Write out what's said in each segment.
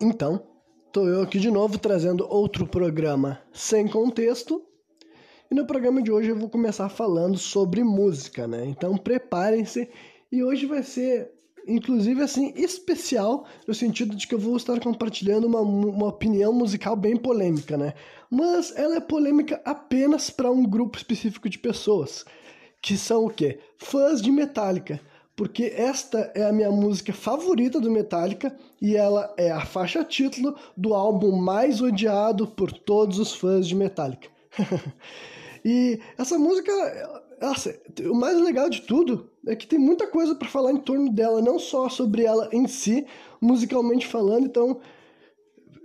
Então, tô eu aqui de novo trazendo outro programa sem contexto. E no programa de hoje eu vou começar falando sobre música, né? Então preparem-se e hoje vai ser inclusive assim especial no sentido de que eu vou estar compartilhando uma, uma opinião musical bem polêmica, né? Mas ela é polêmica apenas para um grupo específico de pessoas, que são o quê? Fãs de Metallica porque esta é a minha música favorita do Metallica e ela é a faixa título do álbum mais odiado por todos os fãs de Metallica. e essa música, nossa, o mais legal de tudo é que tem muita coisa para falar em torno dela, não só sobre ela em si, musicalmente falando, então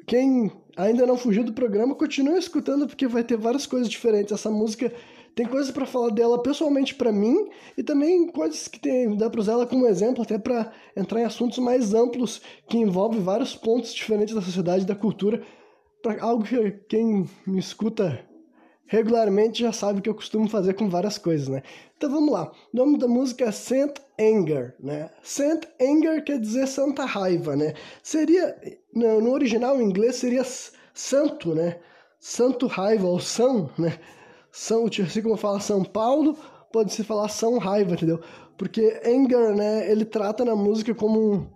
quem ainda não fugiu do programa, continue escutando porque vai ter várias coisas diferentes. Essa música tem coisas para falar dela pessoalmente para mim e também coisas que tem, dá para usar ela como exemplo até para entrar em assuntos mais amplos que envolvem vários pontos diferentes da sociedade da cultura, para algo que quem me escuta regularmente já sabe que eu costumo fazer com várias coisas, né? Então vamos lá. O nome da música é Saint Anger, né? Saint Anger quer dizer santa raiva, né? Seria no original em inglês seria santo, né? Santo raiva ou são, né? São, assim como fala São Paulo, pode se falar São Raiva, entendeu? Porque anger, né, ele trata na música como um,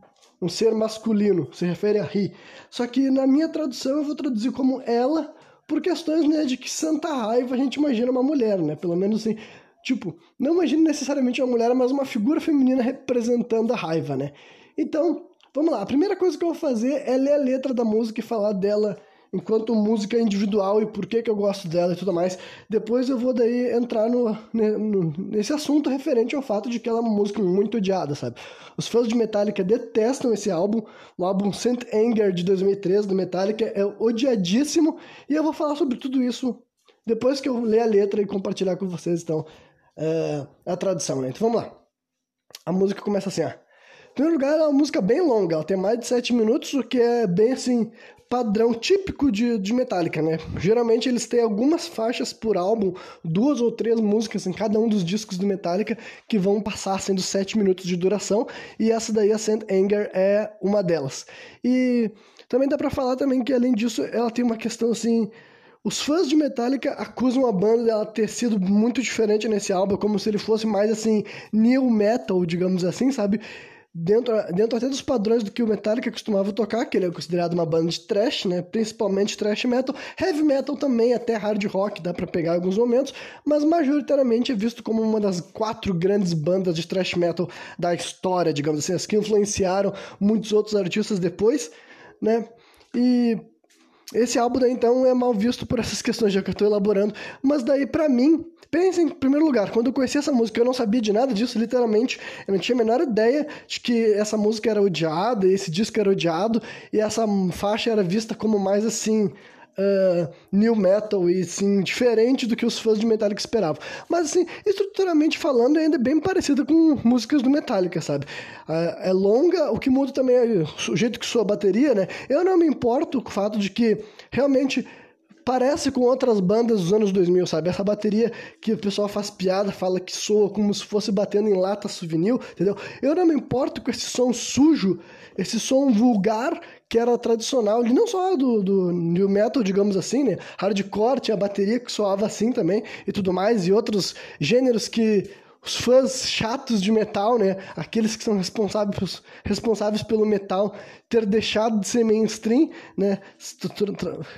um ser masculino, se refere a ri. Só que na minha tradução eu vou traduzir como ela, por questões né, de que Santa Raiva a gente imagina uma mulher, né? Pelo menos assim, tipo, não imagina necessariamente uma mulher, mas uma figura feminina representando a raiva, né? Então, vamos lá. A primeira coisa que eu vou fazer é ler a letra da música e falar dela enquanto música individual e por que, que eu gosto dela e tudo mais. Depois eu vou daí entrar no, no, nesse assunto referente ao fato de que ela é uma música muito odiada, sabe? Os fãs de Metallica detestam esse álbum, o álbum Saint Anger de 2013 do Metallica é odiadíssimo e eu vou falar sobre tudo isso depois que eu ler a letra e compartilhar com vocês, então, é, a tradução, né? Então vamos lá. A música começa assim, ó. Em primeiro lugar, é uma música bem longa, ela tem mais de 7 minutos, o que é bem assim, padrão típico de, de Metallica, né? Geralmente eles têm algumas faixas por álbum, duas ou três músicas em cada um dos discos do Metallica que vão passar sendo sete minutos de duração, e essa daí, a Saint Anger, é uma delas. E também dá para falar também que além disso, ela tem uma questão assim, os fãs de Metallica acusam a banda dela ter sido muito diferente nesse álbum, como se ele fosse mais assim, new metal, digamos assim, sabe? Dentro, dentro até dos padrões do que o Metallica costumava tocar, que ele é considerado uma banda de thrash, né? Principalmente thrash metal, heavy metal também, até hard rock, dá para pegar alguns momentos, mas majoritariamente é visto como uma das quatro grandes bandas de thrash metal da história, digamos assim, as que influenciaram muitos outros artistas depois, né? E esse álbum daí, então, é mal visto por essas questões já que eu estou elaborando. Mas daí, para mim, pense em primeiro lugar, quando eu conheci essa música, eu não sabia de nada disso, literalmente. Eu não tinha a menor ideia de que essa música era odiada, esse disco era odiado, e essa faixa era vista como mais assim uh, new metal e assim, diferente do que os fãs de Metallica esperavam. Mas assim, estruturalmente falando, ainda é bem parecida com músicas do Metallica, sabe? Uh, é longa, o que muda também é o jeito que soa a bateria, né? Eu não me importo com o fato de que realmente parece com outras bandas dos anos 2000, sabe? Essa bateria que o pessoal faz piada, fala que soa como se fosse batendo em lata souvenir, entendeu? Eu não me importo com esse som sujo, esse som vulgar que era tradicional, não só do, do new metal, digamos assim, né? Hardcore, tinha a bateria que soava assim também e tudo mais, e outros gêneros que os fãs chatos de metal, né? Aqueles que são responsáveis, responsáveis pelo metal ter deixado de ser mainstream, né?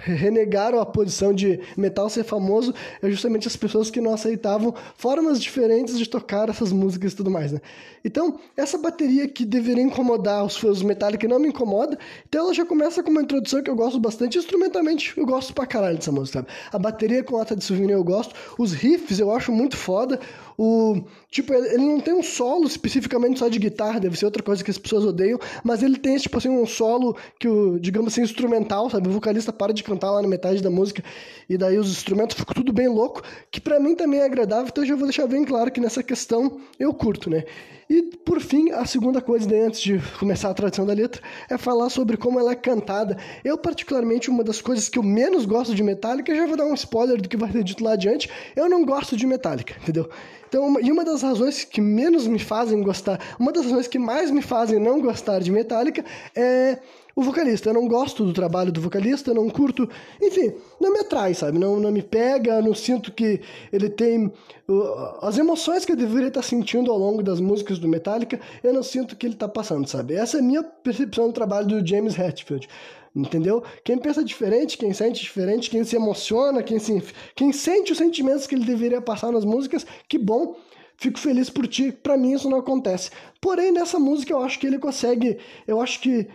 Renegaram a posição de metal ser famoso, é justamente as pessoas que não aceitavam formas diferentes de tocar essas músicas e tudo mais, né? Então, essa bateria que deveria incomodar os fãs Metallica não me incomoda, então ela já começa com uma introdução que eu gosto bastante, instrumentalmente eu gosto pra caralho dessa música, sabe? A bateria com lata de souvenir eu gosto, os riffs eu acho muito foda, o tipo, ele não tem um solo especificamente só de guitarra, deve ser outra coisa que as pessoas odeiam, mas ele tem tipo assim um solo que o, digamos assim, instrumental, sabe? O vocalista para de cantar lá na metade da música e daí os instrumentos ficam tudo bem louco, que para mim também é agradável, então eu já vou deixar bem claro que nessa questão eu curto, né? E, por fim, a segunda coisa, daí, antes de começar a tradução da letra, é falar sobre como ela é cantada. Eu, particularmente, uma das coisas que eu menos gosto de Metallica, já vou dar um spoiler do que vai ser dito lá adiante, eu não gosto de Metallica, entendeu? Então, e uma das razões que menos me fazem gostar, uma das razões que mais me fazem não gostar de Metallica é o vocalista. Eu não gosto do trabalho do vocalista, não curto. Enfim, não me atrai, sabe? Não, não me pega, não sinto que ele tem. Uh, as emoções que eu deveria estar sentindo ao longo das músicas do Metallica, eu não sinto que ele está passando, sabe? Essa é a minha percepção do trabalho do James Hetfield. Entendeu? Quem pensa diferente, quem sente diferente, quem se emociona, quem, se, quem sente os sentimentos que ele deveria passar nas músicas, que bom fico feliz por ti. Para mim isso não acontece. Porém, nessa música eu acho que ele consegue, eu acho que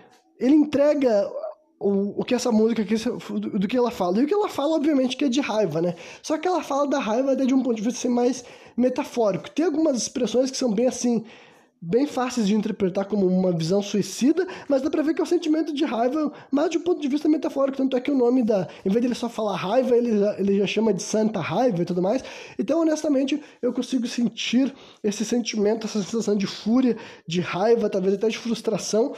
ele entrega o, o que essa música do que ela fala. E o que ela fala, obviamente, que é de raiva, né? Só que ela fala da raiva de um ponto de vista assim, mais metafórico. Tem algumas expressões que são bem assim, bem fáceis de interpretar como uma visão suicida, mas dá pra ver que é um sentimento de raiva, mas de um ponto de vista metafórico. Tanto é que o nome da. Em vez de ele só falar raiva, ele já, ele já chama de santa raiva e tudo mais. Então, honestamente, eu consigo sentir esse sentimento, essa sensação de fúria, de raiva, talvez até de frustração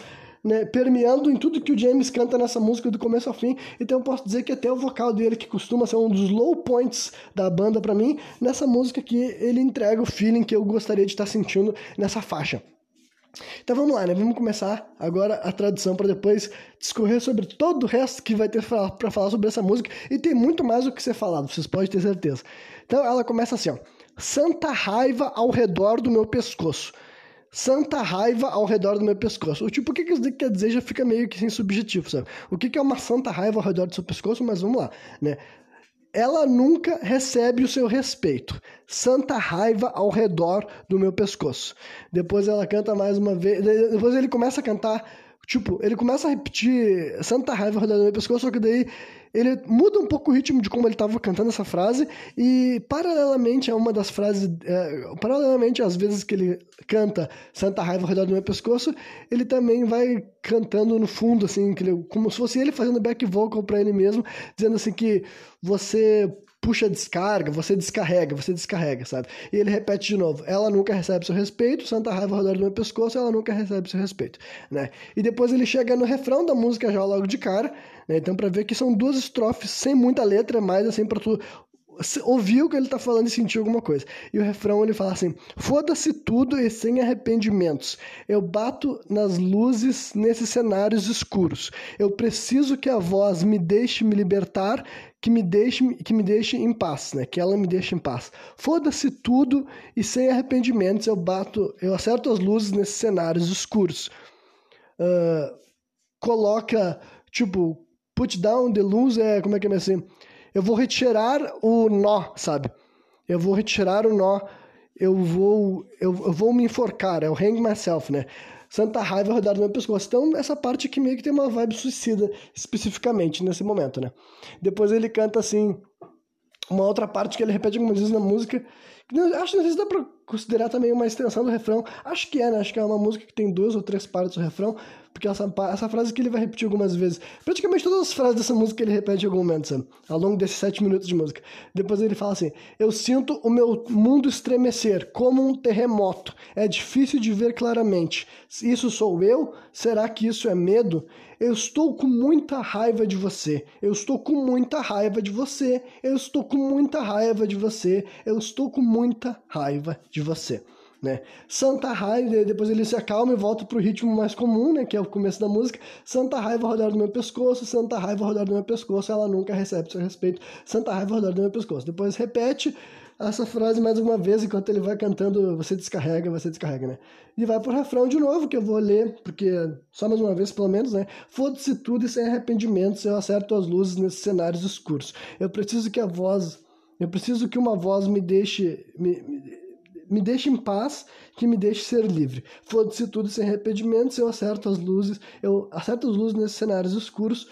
né, permeando em tudo que o James canta nessa música do começo ao fim. Então eu posso dizer que até o vocal dele, que costuma ser um dos low points da banda para mim, nessa música aqui ele entrega o feeling que eu gostaria de estar sentindo nessa faixa. Então vamos lá, né? Vamos começar agora a tradução para depois discorrer sobre todo o resto que vai ter para falar sobre essa música e tem muito mais do que ser falado, vocês podem ter certeza. Então ela começa assim, ó: Santa raiva ao redor do meu pescoço santa raiva ao redor do meu pescoço. O tipo, o que, que isso quer dizer já fica meio que sem subjetivo, sabe? O que, que é uma santa raiva ao redor do seu pescoço? Mas vamos lá, né? Ela nunca recebe o seu respeito. Santa raiva ao redor do meu pescoço. Depois ela canta mais uma vez. Depois ele começa a cantar Tipo, ele começa a repetir Santa Raiva rodando no meu pescoço, só que daí ele muda um pouco o ritmo de como ele estava cantando essa frase e paralelamente a uma das frases, é, paralelamente às vezes que ele canta Santa Raiva ao redor do meu pescoço, ele também vai cantando no fundo assim, que ele, como se fosse ele fazendo back vocal para ele mesmo, dizendo assim que você puxa descarga, você descarrega, você descarrega, sabe? E ele repete de novo: ela nunca recebe seu respeito, Santa Raiva ao redor do meu pescoço, ela nunca recebe seu respeito, né? E depois ele chega no refrão da música já logo de cara, né? Então, para ver que são duas estrofes sem muita letra, mais assim para tu ouvir o que ele tá falando e sentir alguma coisa. E o refrão ele fala assim: Foda-se tudo e sem arrependimentos. Eu bato nas luzes nesses cenários escuros. Eu preciso que a voz me deixe me libertar, que me deixe que me deixe em paz, né? Que ela me deixe em paz. Foda-se tudo e sem arrependimentos eu bato, eu acerto as luzes nesses cenários escuros. Uh, coloca tipo put down the luz é como é que é assim? eu vou retirar o nó, sabe? Eu vou retirar o nó, eu vou, eu, eu vou me enforcar, é o hang myself, né? Santa raiva rodar no meu pescoço. Então, essa parte aqui meio que tem uma vibe suicida, especificamente, nesse momento, né? Depois ele canta assim, uma outra parte que ele repete algumas vezes na música. Acho que sei se dá pra considerar também uma extensão do refrão. Acho que é, né? Acho que é uma música que tem duas ou três partes do refrão. Porque essa, essa frase que ele vai repetir algumas vezes. Praticamente todas as frases dessa música ele repete em algum momento, sabe? Ao longo desses sete minutos de música. Depois ele fala assim: Eu sinto o meu mundo estremecer como um terremoto. É difícil de ver claramente. Isso sou eu? Será que isso é medo? Eu estou com muita raiva de você. Eu estou com muita raiva de você. Eu estou com muita raiva de você. Eu estou com muita raiva de você né? Santa Raiva, depois ele se acalma e volta pro ritmo mais comum, né? Que é o começo da música. Santa Raiva rodar do meu pescoço, Santa Raiva rodar do meu pescoço, ela nunca recebe seu respeito. Santa Raiva rodar do meu pescoço. Depois repete essa frase mais uma vez enquanto ele vai cantando você descarrega, você descarrega, né? E vai pro refrão de novo, que eu vou ler, porque só mais uma vez pelo menos, né? Foda-se tudo e sem arrependimentos, eu acerto as luzes nesses cenários escuros. Eu preciso que a voz, eu preciso que uma voz me deixe, me, me me deixe em paz, que me deixe ser livre. Foda-se tudo sem arrependimentos, eu acerto as luzes, eu acerto as luzes nesses cenários escuros,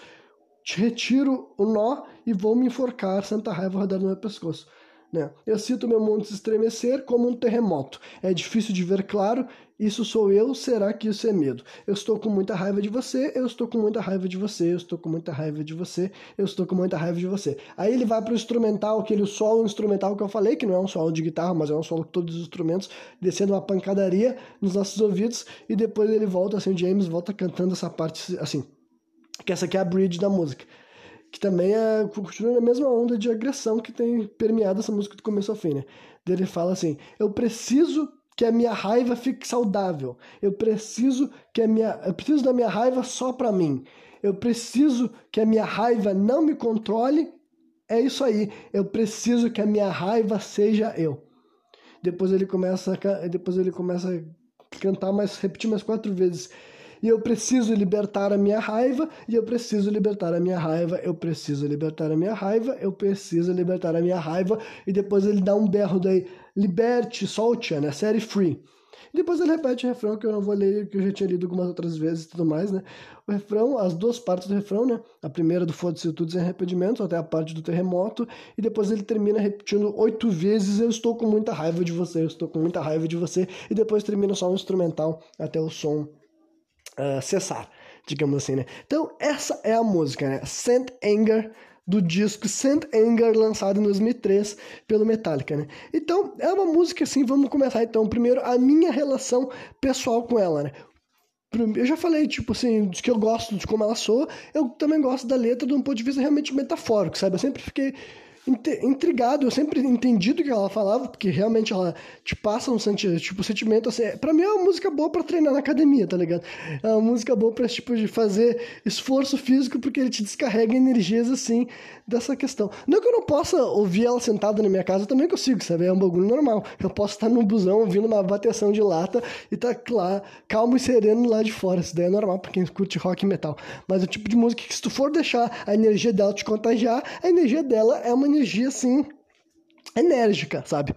retiro o nó e vou me enforcar, santa raiva rodar no meu pescoço. Né? Eu sinto meu mundo se estremecer como um terremoto. É difícil de ver claro. Isso sou eu. Será que isso é medo? Eu estou com muita raiva de você. Eu estou com muita raiva de você. Eu estou com muita raiva de você. Eu estou com muita raiva de você. Aí ele vai para o instrumental, aquele solo instrumental que eu falei, que não é um solo de guitarra, mas é um solo com todos os instrumentos, descendo uma pancadaria nos nossos ouvidos. E depois ele volta, assim, o James volta cantando essa parte, assim. Que essa aqui é a bridge da música que também é, continua na mesma onda de agressão que tem permeado essa música do começo ao fim, né? Ele fala assim: eu preciso que a minha raiva fique saudável. Eu preciso que a minha, eu preciso da minha raiva só para mim. Eu preciso que a minha raiva não me controle. É isso aí. Eu preciso que a minha raiva seja eu. Depois ele começa depois ele começa a cantar mais, repetir mais quatro vezes. E eu preciso libertar a minha raiva, e eu preciso libertar a minha raiva, eu preciso libertar a minha raiva, eu preciso libertar a minha raiva. E depois ele dá um berro daí, liberte, solte, né? Série free. Depois ele repete o refrão, que eu não vou ler, que eu já tinha lido algumas outras vezes e tudo mais, né? O refrão, as duas partes do refrão, né? A primeira do Foda-se tudo sem arrependimento, até a parte do terremoto, e depois ele termina repetindo oito vezes, eu estou com muita raiva de você, eu estou com muita raiva de você, e depois termina só um instrumental até o som uh, cessar, digamos assim, né? Então, essa é a música, né? Saint Anger, do disco Saint Anger, lançado em 2003 pelo Metallica, né? Então, é uma música assim, vamos começar então. Primeiro, a minha relação pessoal com ela, né? Eu já falei, tipo assim, que eu gosto de como ela soa, eu também gosto da letra de um ponto de vista realmente metafórico, sabe? Eu sempre fiquei intrigado, eu sempre entendi do que ela falava, porque realmente ela te passa um senti tipo, sentimento assim. Pra mim é uma música boa pra treinar na academia, tá ligado? É uma música boa pra, tipo, de fazer esforço físico, porque ele te descarrega energias assim dessa questão. Não que eu não possa ouvir ela sentada na minha casa, eu também consigo, sabe? É um bagulho normal. Eu posso estar no busão ouvindo uma bateção de lata e tá lá, calmo e sereno lá de fora. Isso daí é normal pra quem curte rock e metal. Mas o tipo de música que se tu for deixar a energia dela te contagiar, a energia dela é uma energia assim enérgica, sabe?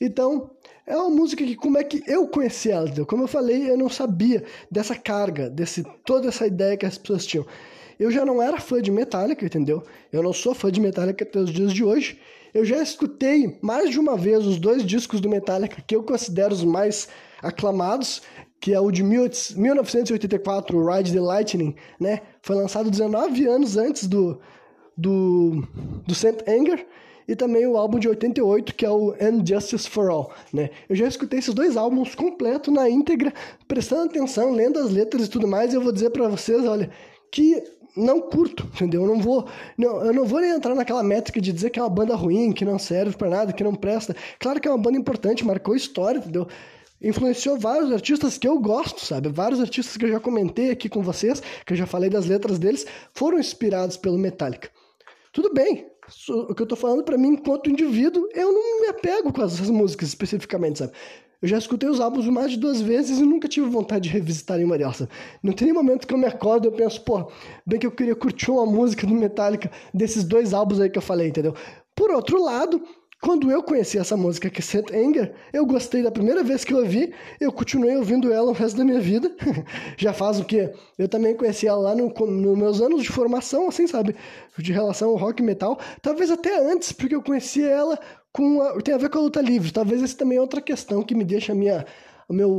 Então, é uma música que como é que eu conheci ela, entendeu? Como eu falei, eu não sabia dessa carga, desse toda essa ideia que as pessoas tinham. Eu já não era fã de Metallica, entendeu? Eu não sou fã de Metallica até os dias de hoje. Eu já escutei mais de uma vez os dois discos do Metallica que eu considero os mais aclamados, que é o de 1984, Ride the Lightning, né? Foi lançado 19 anos antes do, do, do Saint Anger e também o álbum de 88, que é o And Justice for All, né? Eu já escutei esses dois álbuns completos na íntegra, prestando atenção, lendo as letras e tudo mais, e eu vou dizer para vocês, olha, que não curto, entendeu? Eu não vou, não, eu não vou nem entrar naquela métrica de dizer que é uma banda ruim, que não serve para nada, que não presta. Claro que é uma banda importante, marcou história, entendeu? Influenciou vários artistas que eu gosto, sabe? Vários artistas que eu já comentei aqui com vocês, que eu já falei das letras deles, foram inspirados pelo Metallica. Tudo bem, o que eu tô falando para mim enquanto indivíduo, eu não me apego com essas músicas especificamente, sabe? Eu já escutei os álbuns mais de duas vezes e nunca tive vontade de revisitar nenhuma delas. Não tem nem momento que eu me acordo e eu penso, pô, bem que eu queria curtir uma música do Metallica desses dois álbuns aí que eu falei, entendeu? Por outro lado, quando eu conheci essa música que é Anger, eu gostei da primeira vez que eu ouvi, eu continuei ouvindo ela o resto da minha vida. Já faz o quê? Eu também conheci ela lá nos no meus anos de formação, assim, sabe? De relação ao rock e metal. Talvez até antes, porque eu conheci ela com a, tem a ver com a luta livre. Talvez essa também é outra questão que me deixa minha, o meu,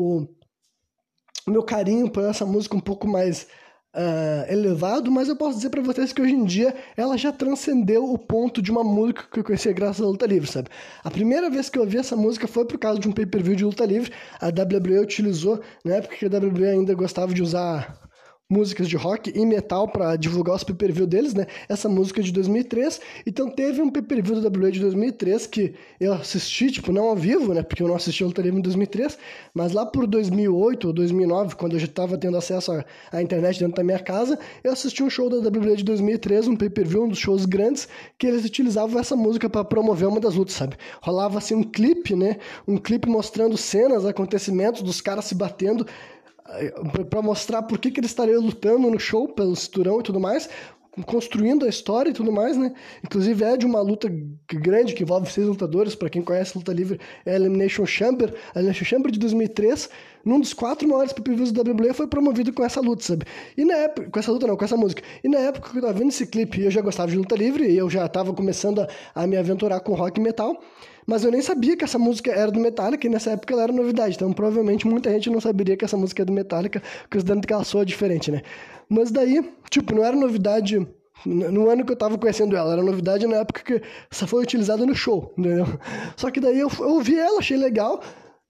o meu carinho por essa música um pouco mais uh, elevado, mas eu posso dizer para vocês que hoje em dia ela já transcendeu o ponto de uma música que eu conheci graças à luta livre, sabe? A primeira vez que eu ouvi essa música foi por causa de um pay-per-view de luta livre. A WWE utilizou, na época que a WWE ainda gostava de usar músicas de rock e metal para divulgar os pay-per-view deles, né? Essa música é de 2003. Então teve um pay-per-view da WWE de 2003 que eu assisti, tipo, não ao vivo, né? Porque eu não assisti o Luta Livre em 2003, mas lá por 2008 ou 2009, quando eu já estava tendo acesso à internet dentro da minha casa, eu assisti um show da WWE de 2003, um pay-per-view, um dos shows grandes, que eles utilizavam essa música para promover uma das lutas, sabe? Rolava assim um clipe, né? Um clipe mostrando cenas, acontecimentos dos caras se batendo para mostrar por que, que ele estaria lutando no show pelo cinturão e tudo mais, construindo a história e tudo mais, né? Inclusive é de uma luta grande que envolve seis lutadores, para quem conhece luta livre, é a Elimination Chamber, a Elimination Chamber de 2003, num dos quatro maiores pay-per-views da WWE foi promovido com essa luta, sabe? E na época, com essa luta não, com essa música. E na época que eu tava vendo esse clipe, eu já gostava de luta livre e eu já tava começando a, a me aventurar com rock e metal. Mas eu nem sabia que essa música era do Metallica e nessa época ela era novidade. Então provavelmente muita gente não saberia que essa música é do Metallica, considerando que ela soa diferente, né? Mas daí, tipo, não era novidade no ano que eu tava conhecendo ela, era novidade na época que essa foi utilizada no show, entendeu? Só que daí eu, eu ouvi ela, achei legal,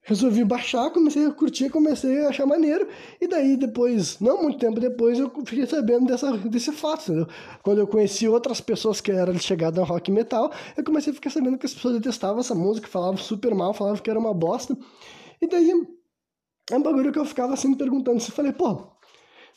resolvi baixar, comecei a curtir, comecei a achar maneiro, e daí depois, não muito tempo depois, eu fiquei sabendo dessa, desse fato, entendeu? Quando eu conheci outras pessoas que eram chegadas ao rock metal, eu comecei a ficar sabendo que as pessoas detestavam essa música, falavam super mal, falavam que era uma bosta, e daí é um bagulho que eu ficava assim me perguntando, se falei, pô,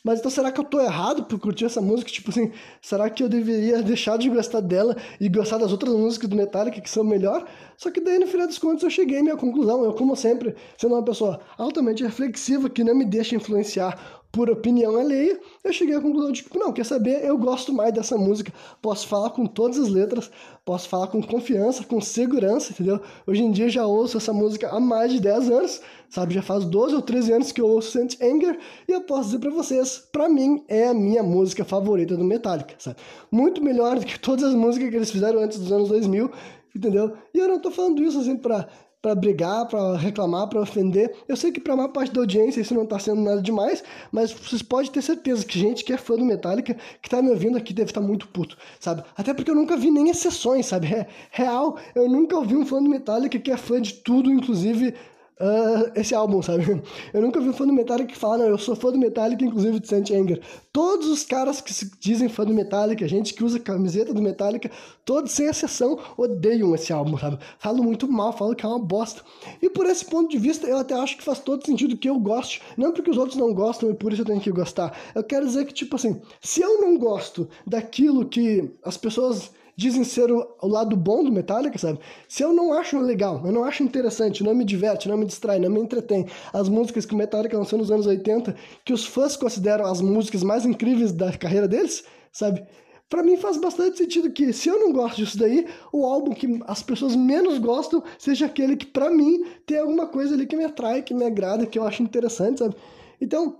Mas então será que eu tô errado por curtir essa música? Tipo assim, será que eu deveria deixar de gostar dela e gostar das outras músicas do Metallica que são melhor? Só que daí no final dos contos eu cheguei à minha conclusão. Eu, como sempre, sendo uma pessoa altamente reflexiva que não me deixa influenciar por opinião alheia, eu cheguei à conclusão de que, não, quer saber, eu gosto mais dessa música, posso falar com todas as letras, posso falar com confiança, com segurança, entendeu? Hoje em dia já ouço essa música há mais de 10 anos, sabe? Já faz 12 ou 13 anos que eu ouço Saint Anger, e eu posso dizer para vocês, para mim, é a minha música favorita do Metallica, sabe? Muito melhor do que todas as músicas que eles fizeram antes dos anos 2000, entendeu? E eu não tô falando isso assim pra para brigar, para reclamar, para ofender. Eu sei que para maior parte da audiência isso não está sendo nada demais, mas vocês podem ter certeza que gente que é fã do Metallica, que está me ouvindo aqui, deve estar tá muito puto, sabe? Até porque eu nunca vi nem exceções, sabe? É real, eu nunca ouvi um fã do Metallica que é fã de tudo, inclusive uh, esse álbum, sabe? Eu nunca vi um fã do Metallica que fala, não, eu sou fã do Metallica, inclusive de Saint Anger. Todos os caras que se dizem fã do Metallica, gente que usa camiseta do Metallica, todos sem exceção odeiam esse álbum, sabe? Falam muito mal, falam que é uma bosta. E por esse ponto de vista, eu até acho que faz todo sentido que eu goste, não porque os outros não gostam e por isso eu tenho que gostar. Eu quero dizer que, tipo assim, se eu não gosto daquilo que as pessoas dizem ser o, o, lado bom do Metallica, sabe? Se eu não acho legal, eu não acho interessante, não me diverte, não me distrai, não me entretém, as músicas que o Metallica lançou nos anos 80, que os fãs consideram as músicas mais incríveis da carreira deles, sabe? Para mim faz bastante sentido que, se eu não gosto disso daí, o álbum que as pessoas menos gostam seja aquele que, para mim, tem alguma coisa ali que me atrai, que me agrada, que eu acho interessante, sabe? Então,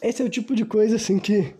esse é o tipo de coisa, assim, que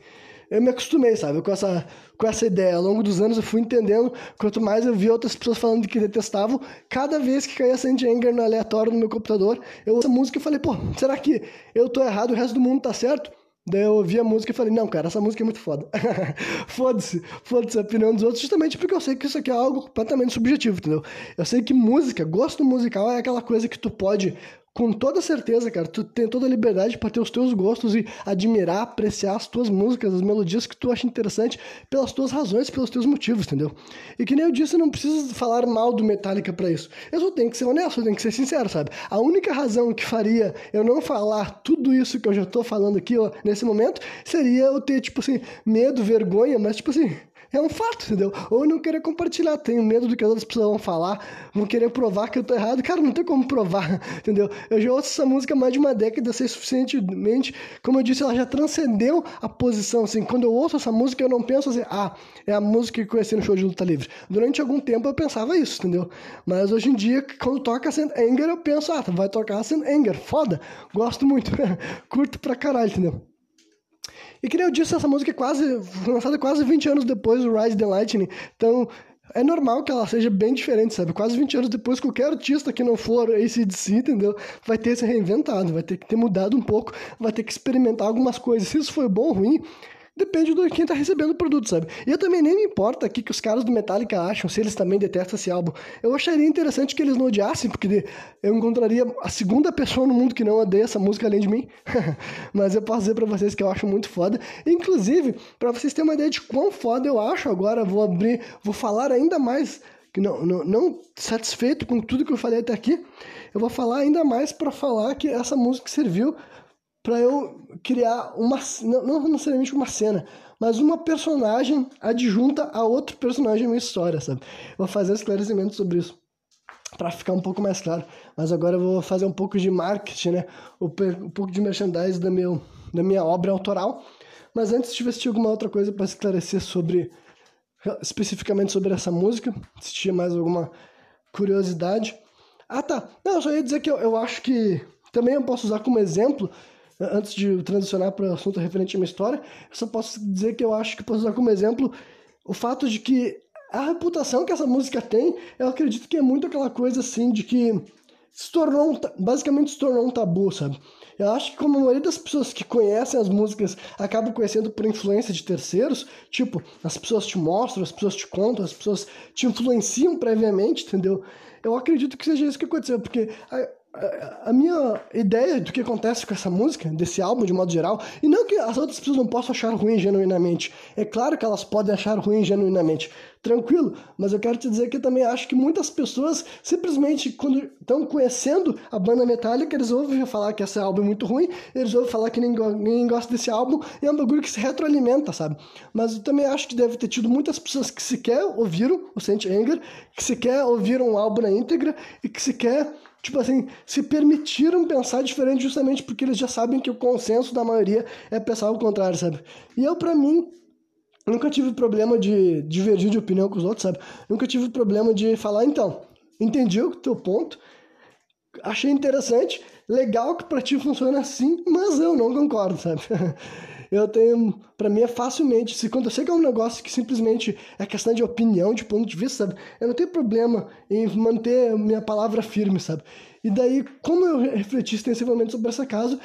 eu me acostumei, sabe, com essa, com essa ideia. Ao longo dos anos eu fui entendendo, quanto mais eu vi outras pessoas falando que detestavam, cada vez que caía Saint Anger no aleatório no meu computador, eu ouço a música e falei, pô, será que eu tô errado o resto do mundo tá certo? Daí eu ouvi a música e falei, não, cara, essa música é muito foda. foda-se, foda-se a opinião dos outros, justamente porque eu sei que isso aqui é algo completamente subjetivo, entendeu? Eu sei que música, gosto musical é aquela coisa que tu pode com toda certeza, cara, tu tem toda a liberdade para ter os teus gostos e admirar, apreciar as tuas músicas, as melodias que tu acha interessante pelas tuas razões, pelos teus motivos, entendeu? E que nem eu disse, não precisa falar mal do Metallica para isso. Eu só tenho que ser honesto, eu tenho que ser sincero, sabe? A única razão que faria eu não falar tudo isso que eu já tô falando aqui, ó, nesse momento, seria eu ter, tipo assim, medo, vergonha, mas, tipo assim, é um fato, entendeu? Ou não querer compartilhar, tenho medo do que as outras pessoas vão falar, vão querer provar que eu tô errado. Cara, não tem como provar, entendeu? Eu já ouço essa música há mais de uma década, sei suficientemente, como eu disse, ela já transcendeu a posição, assim, quando eu ouço essa música eu não penso assim, ah, é a música que conheci no show de luta livre. Durante algum tempo eu pensava isso, entendeu? Mas hoje em dia, quando toca Saint Anger, eu penso, ah, vai tocar Saint Anger, foda, gosto muito, curto pra caralho, entendeu? E que nem eu disse, essa música é quase lançada quase 20 anos depois do Rise the Lightning. Então, é normal que ela seja bem diferente, sabe? Quase 20 anos depois, qualquer artista que não for ACDC, entendeu? Vai ter se reinventado, vai ter que ter mudado um pouco, vai ter que experimentar algumas coisas. Se isso foi bom ou ruim, depende de quem tá recebendo o produto, sabe? E eu também nem me importa o que, que os caras do Metallica acham, se eles também detestam esse álbum. Eu acharia interessante que eles não odiassem, porque eu encontraria a segunda pessoa no mundo que não odeia essa música além de mim. Mas eu posso dizer para vocês que eu acho muito foda. Inclusive, para vocês terem uma ideia de quão foda eu acho agora, vou abrir, vou falar ainda mais que não, não, não, satisfeito com tudo que eu falei até aqui, eu vou falar ainda mais para falar que essa música serviu para eu criar uma não, necessariamente uma cena, mas uma personagem adjunta a outro personagem na história, sabe? Vou fazer esclarecimento sobre isso para ficar um pouco mais claro. Mas agora eu vou fazer um pouco de marketing, né? Um pouco de merchandising da, meu, da minha obra autoral. Mas antes, tivesse tiver alguma outra coisa para esclarecer sobre especificamente sobre essa música, se tinha mais alguma curiosidade. Ah, tá. Não, eu só ia dizer que eu, eu acho que também eu posso usar como exemplo antes de transicionar para o assunto referente a uma história, eu só posso dizer que eu acho que posso usar como exemplo o fato de que a reputação que essa música tem, eu acredito que é muito aquela coisa assim de que se tornou, basicamente se tornou um tabu, sabe? Eu acho que como a maioria das pessoas que conhecem as músicas acabam conhecendo por influência de terceiros, tipo, as pessoas te mostram, as pessoas te contam, as pessoas te influenciam previamente, entendeu? Eu acredito que seja isso que aconteceu, porque minha ideia do que acontece com essa música, desse álbum de modo geral, e não que as outras pessoas não possam achar ruim genuinamente. É claro que elas podem achar ruim genuinamente, tranquilo, mas eu quero te dizer que eu também acho que muitas pessoas simplesmente, quando estão conhecendo a banda Metallica, eles ouvem falar que esse álbum é muito ruim, eles ouvem falar que ninguém gosta desse álbum, e é um bagulho que se retroalimenta, sabe? Mas eu também acho que deve ter tido muitas pessoas que sequer ouviram o Saint Anger, que sequer ouviram o álbum na íntegra, e que sequer tipo assim, se permitiram pensar diferente justamente porque eles já sabem que o consenso da maioria é pensar o contrário, sabe? E eu, para mim, nunca tive problema de divergir de opinião com os outros, sabe? Nunca tive problema de falar, então, entendi o teu ponto, achei interessante, legal que pra ti funciona assim, mas eu não concordo, sabe? eu tenho. para mim é facilmente. Se sei que é um negócio que simplesmente é questão de opinião, de ponto de vista, sabe? Eu não tenho problema em manter minha palavra firme, sabe? E daí, como eu refleti extensivamente sobre essa casa,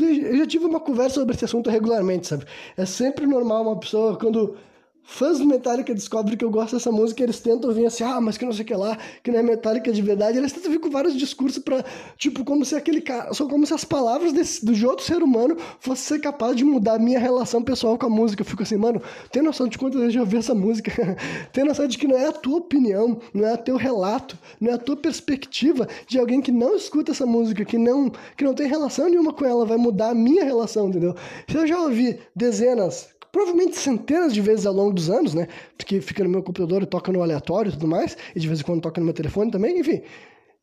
eu já tive uma conversa sobre esse assunto regularmente, sabe? É sempre normal uma pessoa, quando fãs do Metallica descobrem que eu gosto dessa música, eles tentam vir assim, ah, mas que não sei o que lá, que não é Metallica de verdade. Eles tentam vir com vários discursos pra, tipo, como se aquele cara, só como se as palavras desse, de outro ser humano fossem ser capazes de mudar a minha relação pessoal com a música. Eu fico assim, mano, tem noção de quantas vezes eu já ouvi essa música? tem noção de que não é a tua opinião, não é o teu relato, não é a tua perspectiva de alguém que não escuta essa música, que não, que não tem relação nenhuma com ela, vai mudar a minha relação, entendeu? Se eu já ouvi dezenas, provavelmente centenas de vezes ao longo dos anos, né? Porque fica no meu computador e toca no aleatório e tudo mais, e de vez em quando toca no meu telefone também, enfim.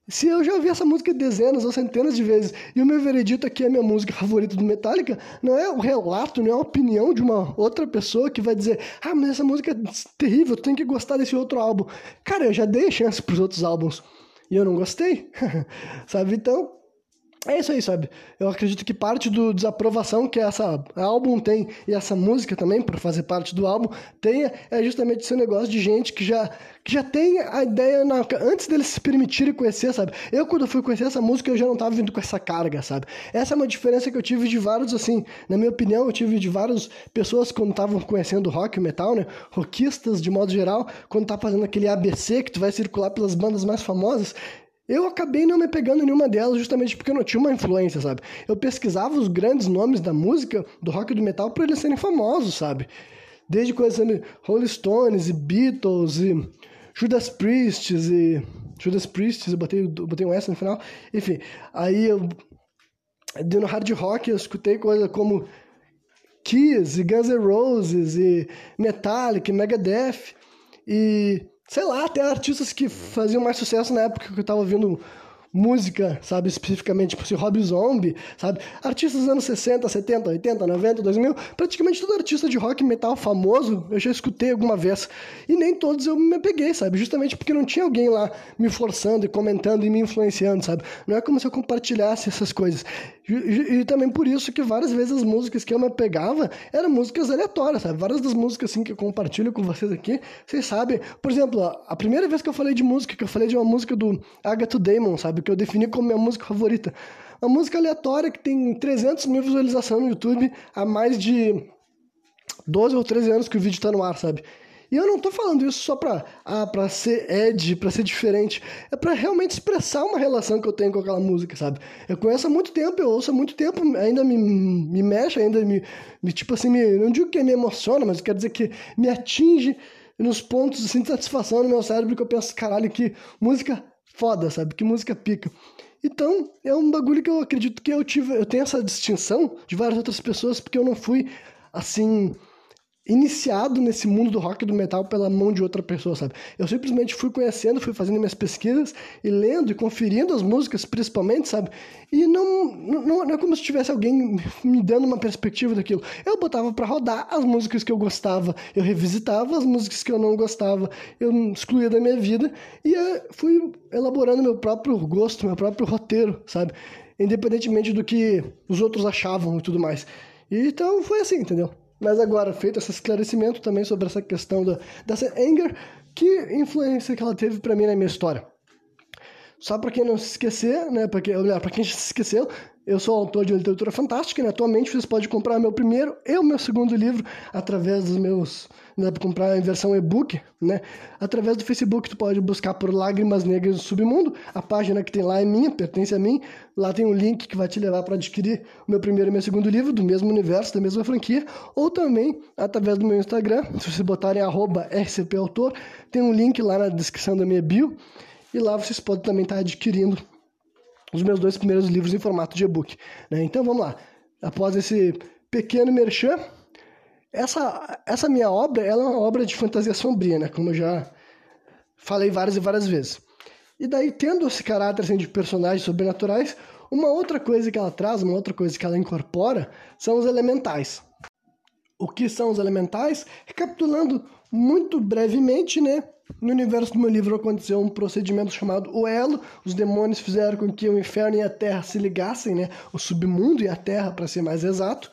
Se eu já ouvi essa música dezenas ou centenas de vezes e o meu veredito aqui é a minha música favorita do Metallica, não é o relato, não é a opinião de uma outra pessoa que vai dizer: ah, mas essa música é terrível, tu tem que gostar desse outro álbum. Cara, eu já dei chance pros outros álbuns e eu não gostei, sabe? Então, é isso aí, sabe? Eu acredito que parte do desaprovação que essa álbum tem e essa música também, por fazer parte do álbum, tenha, é justamente esse negócio de gente que já, que já tem a ideia na, antes deles se permitirem conhecer, sabe? Eu, quando fui conhecer essa música, eu já não tava vindo com essa carga, sabe? Essa é uma diferença que eu tive de vários, assim, na minha opinião, eu tive de várias pessoas quando estavam conhecendo rock e metal, né? Rockistas, de modo geral, quando tá fazendo aquele ABC que tu vai circular pelas bandas mais famosas, eu acabei não me pegando nenhuma delas justamente porque eu não tinha uma influência, sabe? Eu pesquisava os grandes nomes da música, do rock e do metal, para eles serem famosos, sabe? Desde coisas como Rolling Stones e Beatles e Judas Priest e... Judas Priest, eu botei, eu botei um S no final. Enfim, aí eu... No hard rock eu escutei coisas como Kiss e Guns N' Roses e Metallica e Megadeth e sei lá, até artistas que faziam mais sucesso na época que eu tava ouvindo música, sabe, especificamente, tipo, se Rob Zombie, sabe, artistas dos anos 60, 70, 80, 90, 2000, praticamente todo artista de rock metal famoso eu já escutei alguma vez, e nem todos eu me peguei, sabe, justamente porque não tinha alguém lá me forçando e comentando e me influenciando, sabe, não é como se eu compartilhasse essas coisas, e, e, também por isso que várias vezes as músicas que eu me pegava eram músicas aleatórias, sabe, várias das músicas, assim, que eu compartilho com vocês aqui, vocês sabem, por exemplo, a primeira vez que eu falei de música, que eu falei de uma música do Agatha Damon, sabe, sabe? Que eu defini como minha música favorita. Uma música aleatória que tem 300 mil visualizações no YouTube há mais de 12 ou 13 anos que o vídeo tá no ar, sabe? E eu não tô falando isso só pra, ah, pra ser edgy, pra ser diferente. É pra realmente expressar uma relação que eu tenho com aquela música, sabe? Eu conheço há muito tempo, eu ouço há muito tempo, ainda me, me mexe, ainda me, me tipo assim, me, não digo que me emociona, mas quer dizer que me atinge nos pontos assim, de satisfação no meu cérebro que eu penso, caralho, que música foda, sabe? Que música pica. Então, é um bagulho que eu acredito que eu tive, eu tenho essa distinção de várias outras pessoas porque eu não fui assim iniciado nesse mundo do rock e do metal pela mão de outra pessoa, sabe? Eu simplesmente fui conhecendo, fui fazendo minhas pesquisas e lendo e conferindo as músicas, principalmente, sabe? E não, não, não é como se tivesse alguém me dando uma perspectiva daquilo. Eu botava para rodar as músicas que eu gostava, eu revisitava as músicas que eu não gostava, eu excluía da minha vida e fui elaborando meu próprio gosto, meu próprio roteiro, sabe? Independentemente do que os outros achavam e tudo mais. Então foi assim, entendeu? Mas agora, feito esse esclarecimento também sobre essa questão da, dessa anger, que influência que ela teve para mim na minha história? Só para quem não se esquecer, né? Para quem já se esqueceu, eu sou autor de literatura fantástica, né? Atualmente você pode comprar meu primeiro e o meu segundo livro através dos meus, né, para comprar em versão e-book, né? Através do Facebook tu pode buscar por Lágrimas Negras do Submundo, a página que tem lá é minha, pertence a mim. Lá tem um link que vai te levar para adquirir o meu primeiro e meu segundo livro do mesmo universo, da mesma franquia, ou também através do meu Instagram, se vocês botarem @rcpautor, tem um link lá na descrição da minha bio. E lá vocês podem também estar adquirindo os meus dois primeiros livros em formato de e-book. Né? Então vamos lá. Após esse pequeno merchan, essa, essa minha obra ela é uma obra de fantasia sombria, né? como eu já falei várias e várias vezes. E daí, tendo esse caráter assim, de personagens sobrenaturais, uma outra coisa que ela traz, uma outra coisa que ela incorpora, são os elementais. O que são os elementais? Recapitulando muito brevemente, né? No universo do meu livro aconteceu um procedimento chamado o Elo. Os demônios fizeram com que o inferno e a terra se ligassem, né? O submundo e a terra, para ser mais exato.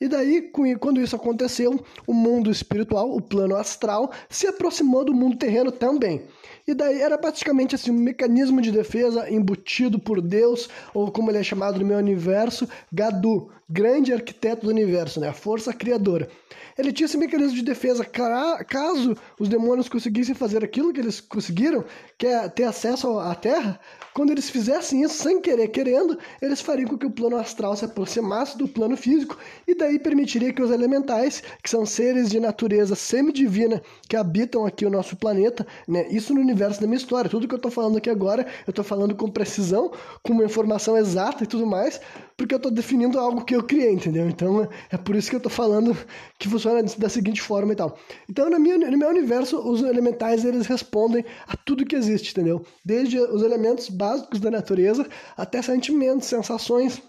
E daí, quando isso aconteceu, o mundo espiritual, o plano astral, se aproximou do mundo terreno também. E daí era praticamente assim, um mecanismo de defesa embutido por Deus, ou como ele é chamado no meu universo, Gadu, grande arquiteto do universo, né? a força criadora. Ele tinha esse mecanismo de defesa caso os demônios conseguissem fazer aquilo que eles conseguiram, que é ter acesso à Terra. Quando eles fizessem isso sem querer, querendo, eles fariam com que o plano astral se aproximasse do plano físico e daí permitiria que os elementais, que são seres de natureza semidivina que habitam aqui o nosso planeta, né? Isso no universo da minha história. Tudo que eu estou falando aqui agora, eu estou falando com precisão, com uma informação exata e tudo mais, porque eu estou definindo algo que eu criei, entendeu? Então é por isso que eu estou falando que funciona da seguinte forma e tal. Então no meu, no meu universo, os elementais eles respondem a tudo que existe, entendeu? Desde os elementos básicos da natureza até sentimentos, sensações,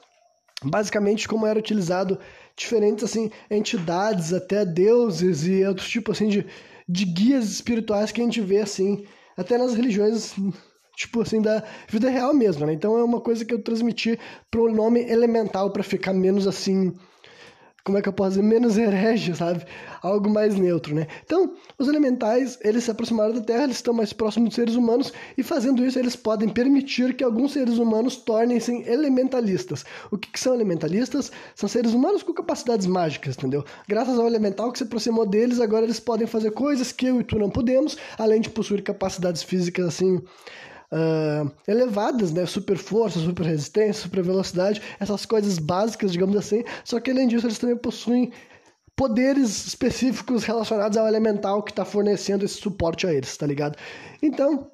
basicamente como era utilizado diferentes assim entidades, até deuses e outros tipos assim de, de guias espirituais que a gente vê assim, até nas religiões tipo assim, da vida real mesmo, né? Então é uma coisa que eu transmiti pro nome elemental para ficar menos assim, como é que eu posso dizer, menos herege, sabe? Algo mais neutro, né? Então, os elementais, eles se aproximaram da Terra, eles estão mais próximos dos seres humanos e fazendo isso eles podem permitir que alguns seres humanos tornem-se elementalistas. O que, que são elementalistas? São seres humanos com capacidades mágicas, entendeu? Graças ao elemental que se aproximou deles, agora eles podem fazer coisas que eu e tu não podemos, além de possuir capacidades físicas assim uh, elevadas, né? Super força, super resistência, super velocidade, essas coisas básicas, digamos assim. Só que além disso, eles também possuem poderes específicos relacionados ao elemental que está fornecendo esse suporte a eles, tá ligado? Então,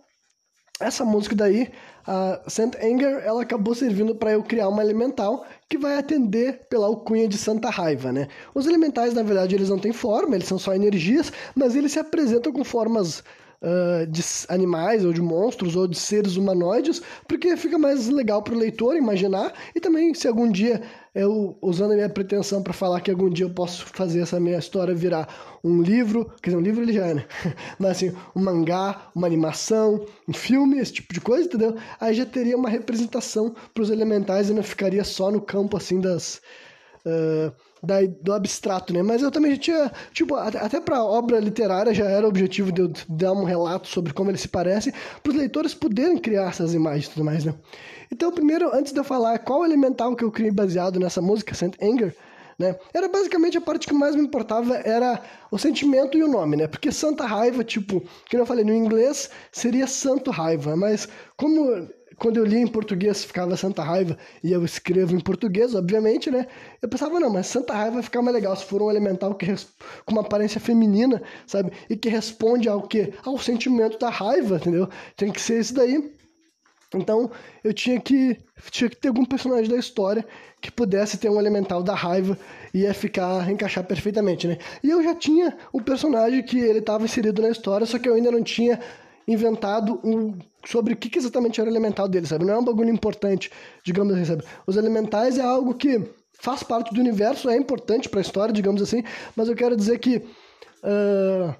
essa música daí, a Saint Anger, ela acabou servindo para eu criar uma elemental que vai atender pela alcunha de Santa Raiva, né? Os elementais, na verdade, eles não têm forma, eles são só energias, mas eles se apresentam com formas uh, de animais ou de monstros ou de seres humanoides, porque fica mais legal para o leitor imaginar e também se algum dia eu usando a minha pretensão para falar que algum dia eu posso fazer essa minha história virar um livro, quer dizer, um livro ele já é, né? Mas assim, um mangá, uma animação, um filme, esse tipo de coisa, entendeu? Aí já teria uma representação para os elementais e não ficaria só no campo assim das uh, da, do abstrato, né? Mas eu também tinha, tipo, até para obra literária já era o objetivo de eu dar um relato sobre como eles se parecem, para os leitores poderem criar essas imagens e tudo mais, né? Então, primeiro, antes de eu falar qual elemental que eu criei baseado nessa música, Saint Anger, né? Era basicamente a parte que mais me importava era o sentimento e o nome, né? Porque Santa Raiva, tipo, que eu falei no inglês, seria Santo Raiva, mas como quando eu li em português ficava Santa Raiva e eu escrevo em português, obviamente, né? Eu pensava, não, mas Santa Raiva vai ficar mais legal se for um elemental que com uma aparência feminina, sabe? E que responde ao que? Ao sentimento da raiva, entendeu? Tem que ser isso daí. Então, eu tinha que tinha que ter algum personagem da história que pudesse ter um elemental da raiva e ia ficar encaixar perfeitamente, né? E eu já tinha o personagem que ele estava inserido na história, só que eu ainda não tinha inventado um, sobre o que, exatamente era o elemental dele, sabe? Não é um bagulho importante, digamos assim, sabe? Os elementais é algo que faz parte do universo, é importante para a história, digamos assim, mas eu quero dizer que uh,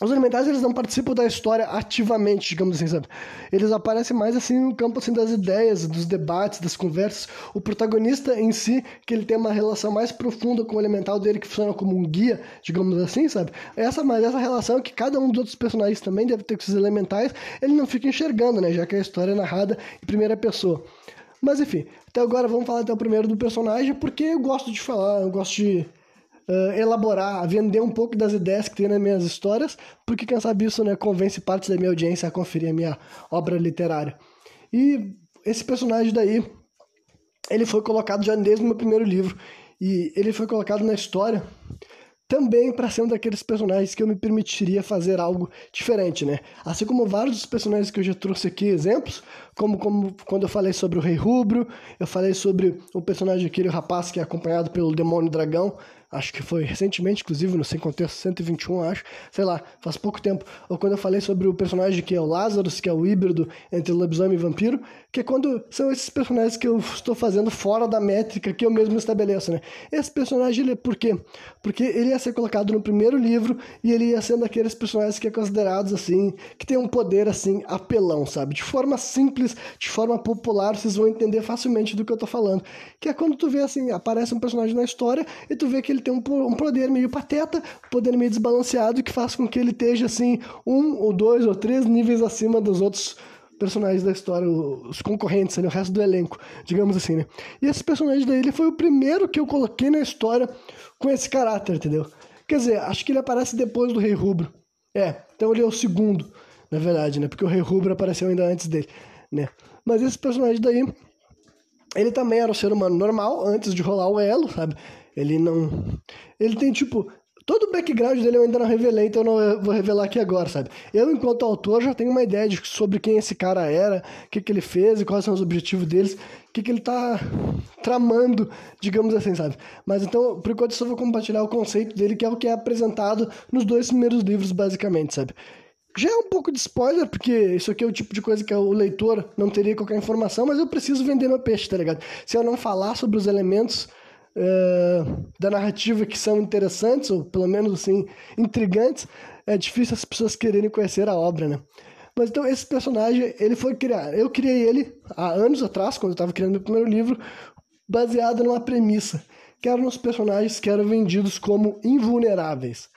os elementais eles não participam da história ativamente, digamos assim, sabe? Eles aparecem mais assim no campo assim das ideias, dos debates, das conversas. O protagonista em si, que ele tem uma relação mais profunda com o elemental dele que funciona como um guia, digamos assim, sabe? Essa mas essa relação que cada um dos outros personagens também deve ter com esses elementais, ele não fica enxergando, né? Já que a história é narrada em primeira pessoa. Mas enfim, então agora vamos falar então primeiro do personagem, porque eu gosto de falar, eu gosto de uh, elaborar, vender um pouco das ideias que tem nas minhas histórias, porque quem sabe isso né, convence parte da minha audiência a conferir a minha obra literária. E esse personagem daí, ele foi colocado já desde o meu primeiro livro, e ele foi colocado na história também para ser um daqueles personagens que eu me permitiria fazer algo diferente, né? Assim como vários dos personagens que eu já trouxe aqui exemplos, como, como quando eu falei sobre o Rei Rubro, eu falei sobre o personagem aquele rapaz que é acompanhado pelo demônio dragão, acho que foi recentemente, inclusive, no Sem Contexto 121, acho, sei lá, faz pouco tempo, ou quando eu falei sobre o personagem que é o Lazarus, que é o híbrido entre lobisomem e vampiro, que é quando são esses personagens que eu estou fazendo fora da métrica que eu mesmo estabeleço, né? Esse personagem, ele, por quê? Porque ele ia ser colocado no primeiro livro e ele ia sendo aqueles personagens que é considerados, assim, que tem um poder, assim, apelão, sabe? De forma simples, de forma popular, vocês vão entender facilmente do que eu tô falando. Que é quando tu vê, assim, aparece um personagem na história e tu vê que ele ele tem um, um poder meio pateta, um poder meio desbalanceado, que faz com que ele esteja, assim, um ou dois ou três níveis acima dos outros personagens da história, os concorrentes, ali, o resto do elenco, digamos assim, né? E esse personagem daí, ele foi o primeiro que eu coloquei na história com esse caráter, entendeu? Quer dizer, acho que ele aparece depois do Rei Rubro. É, então ele é o segundo, na verdade, né? Porque o Rei Rubro apareceu ainda antes dele, né? Mas esse personagem daí, ele também era um ser humano normal, antes de rolar o elo, sabe? Ele não. Ele tem, tipo. Todo o background dele eu ainda não revelei, então eu não vou revelar aqui agora, sabe? Eu, enquanto autor, já tenho uma ideia de, sobre quem esse cara era, o que, que ele fez e quais são os objetivos deles, o que, que ele tá tramando, digamos assim, sabe? Mas então, por enquanto, eu só vou compartilhar o conceito dele, que é o que é apresentado nos dois primeiros livros, basicamente, sabe? Já é um pouco de spoiler, porque isso aqui é o tipo de coisa que o leitor não teria qualquer informação, mas eu preciso vender meu peixe, tá ligado? Se eu não falar sobre os elementos é, da narrativa que são interessantes, ou pelo menos assim, intrigantes, é difícil as pessoas quererem conhecer a obra, né? Mas então esse personagem, ele foi criado. Eu criei ele há anos atrás, quando eu estava criando meu primeiro livro, baseado numa premissa, que eram os personagens que eram vendidos como invulneráveis,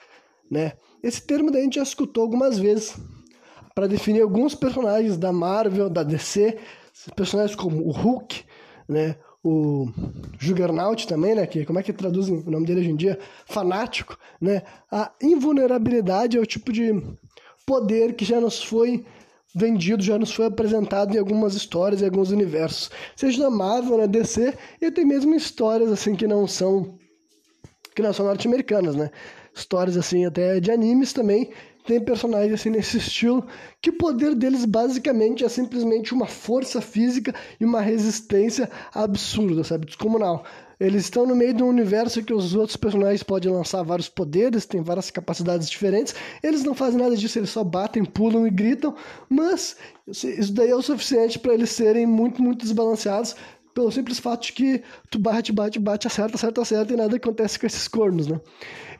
né? Esse termo daí a gente já escutou algumas vezes para definir alguns personagens da Marvel, da DC, personagens como o Hulk, né? O Juggernaut também, né? Que, como é que traduzem o nome dele hoje em dia? Fanático, né? A invulnerabilidade é o tipo de poder que já nos foi vendido, já nos foi apresentado em algumas histórias, em alguns universos. Seja na Marvel, na DC, e até mesmo histórias assim que não são que não são norte-americanas, né? Histórias assim até de animes também, tem personagens assim nesse estilo, que o poder deles basicamente é simplesmente uma força física e uma resistência absurda, sabe? Descomunal. Eles estão no meio de um universo que os outros personagens podem lançar vários poderes, têm várias capacidades diferentes. Eles não fazem nada disso, eles só batem, pulam e gritam, mas isso daí é o suficiente para eles serem muito, muito desbalanceados pelo simples fato de que tu bate, bate, bate, acerta, acerta, acerta e nada acontece com esses cornos, né?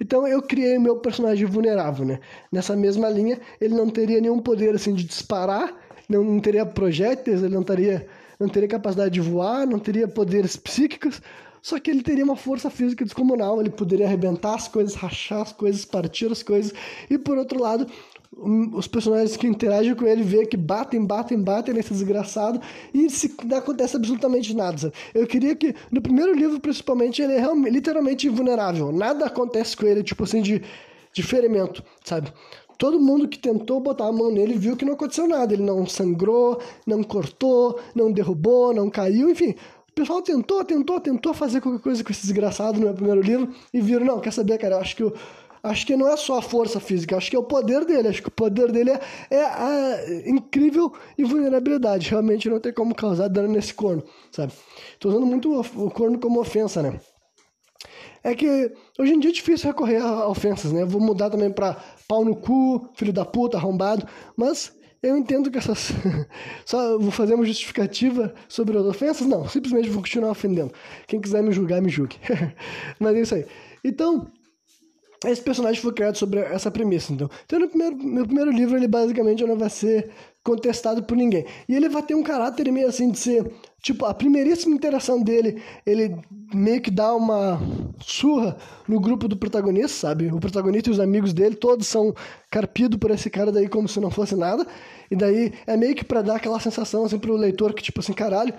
Então eu criei meu personagem vulnerável, né? Nessa mesma linha, ele não teria nenhum poder assim de disparar, não, não teria projéteis, ele não teria, não teria capacidade de voar, não teria poderes psíquicos, só que ele teria uma força física descomunal, ele poderia arrebentar as coisas, rachar as coisas, partir as coisas, e por outro lado, os personagens que interagem com ele vê que batem, batem, batem nesse desgraçado e se, não acontece absolutamente nada. Sabe? Eu queria que, no primeiro livro, principalmente, ele é literalmente invulnerável. Nada acontece com ele, tipo assim, de, de ferimento, sabe? Todo mundo que tentou botar a mão nele viu que não aconteceu nada. Ele não sangrou, não cortou, não derrubou, não caiu, enfim. O pessoal tentou, tentou, tentou fazer qualquer coisa com esse desgraçado no meu primeiro livro e viram, não, quer saber, cara, eu acho que o acho que não é só a força física, acho que é o poder dele. Acho que o poder dele é, é a incrível invulnerabilidade. Realmente não tem como causar dano nesse corno, sabe? Tô usando muito o corno como ofensa, né? É que hoje em dia é difícil recorrer a ofensas, né? vou mudar também para pau no cu, filho da puta, arrombado, mas eu entendo que essas. Só vou fazer uma justificativa sobre as ofensas? Não, simplesmente vou continuar ofendendo. Quem quiser me julgar, me julgue. Mas é isso aí. Então, esse personagem foi criado sobre essa premissa, então. Então, no primeiro, meu primeiro livro, ele basicamente não vai ser contestado por ninguém. E ele vai ter um caráter meio assim de ser, tipo, a primeiríssima interação dele, ele meio que dá uma surra no grupo do protagonista, sabe? O protagonista e os amigos dele, todos são carpidos por esse cara daí como se não fosse nada. E daí é meio que para dar aquela sensação assim pro leitor que tipo assim, caralho,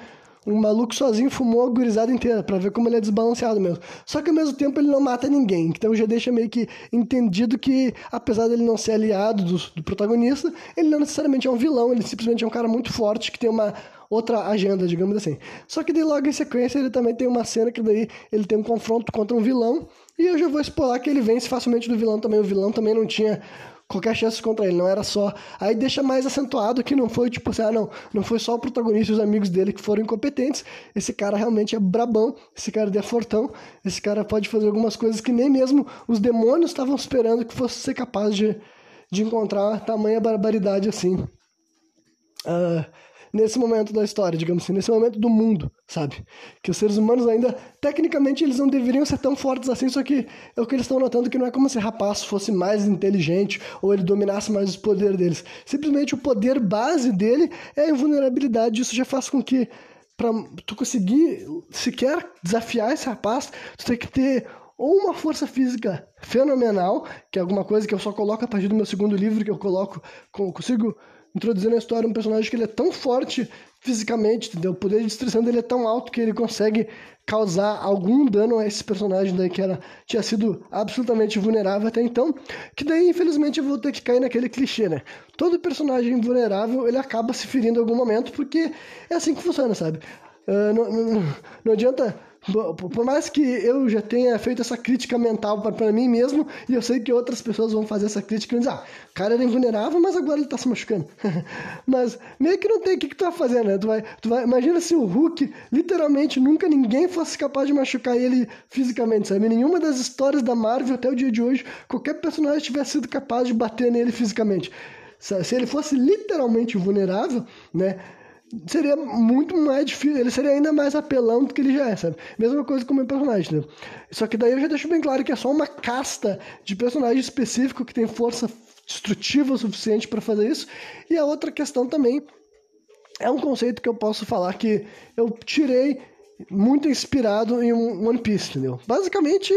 um maluco sozinho fumou a gurizada inteira, para ver como ele é desbalanceado mesmo. Só que ao mesmo tempo ele não mata ninguém, então já deixa meio que entendido que, apesar dele não ser aliado do, do protagonista, ele não necessariamente é um vilão, ele simplesmente é um cara muito forte que tem uma outra agenda, digamos assim. Só que daí logo em sequência ele também tem uma cena que daí ele tem um confronto contra um vilão, e eu já vou explorar que ele vence facilmente do vilão também. O vilão também não tinha qualquer chance contra ele, não era só. Aí deixa mais acentuado que não foi tipo assim, ah, não, não foi só o protagonista e os amigos dele que foram incompetentes. Esse cara realmente é brabão, esse cara é fortão, esse cara pode fazer algumas coisas que nem mesmo os demônios estavam esperando que fosse ser capaz de, de encontrar tamanha barbaridade assim. Uh, nesse momento da história, digamos assim, nesse momento do mundo, sabe? Que os seres humanos ainda, tecnicamente, eles não deveriam ser tão fortes assim, só que é o que eles estão notando que não é como se rapaz fosse mais inteligente ou ele dominasse mais os poderes deles. Simplesmente o poder base dele é a invulnerabilidade. Isso já faz com que, para tu conseguir sequer desafiar esse rapaz, tu tem que ter ou uma força física fenomenal, que é alguma coisa que eu só coloco a partir do meu segundo livro, que eu coloco, consigo introduzir na história um personagem que ele é tão forte fisicamente, entendeu? O poder de destruição dele é tão alto que ele consegue causar algum dano a esse personagem daí que era, tinha sido absolutamente vulnerável até então, que daí infelizmente eu vou ter que cair naquele clichê, né? Todo personagem vulnerável ele acaba se ferindo em algum momento porque é assim que funciona, sabe? Uh, não, não, não adianta por mais que eu já tenha feito essa crítica mental para mim mesmo, e eu sei que outras pessoas vão fazer essa crítica e dizer, ah, o cara era invulnerável, mas agora ele tá se machucando. mas meio que não tem o que, que tu vai fazer, né? Tu vai, tu vai, imagina se o Hulk, literalmente, nunca ninguém fosse capaz de machucar ele fisicamente, sabe? Nenhuma das histórias da Marvel até o dia de hoje, qualquer personagem tivesse sido capaz de bater nele fisicamente. Se ele fosse literalmente vulnerável, né? Seria muito mais difícil, ele seria ainda mais apelão do que ele já é, sabe? Mesma coisa com o meu personagem, né? Só que daí eu já deixo bem claro que é só uma casta de personagem específico que tem força destrutiva o suficiente para fazer isso. E a outra questão também é um conceito que eu posso falar que eu tirei muito inspirado em One Piece, entendeu? Basicamente,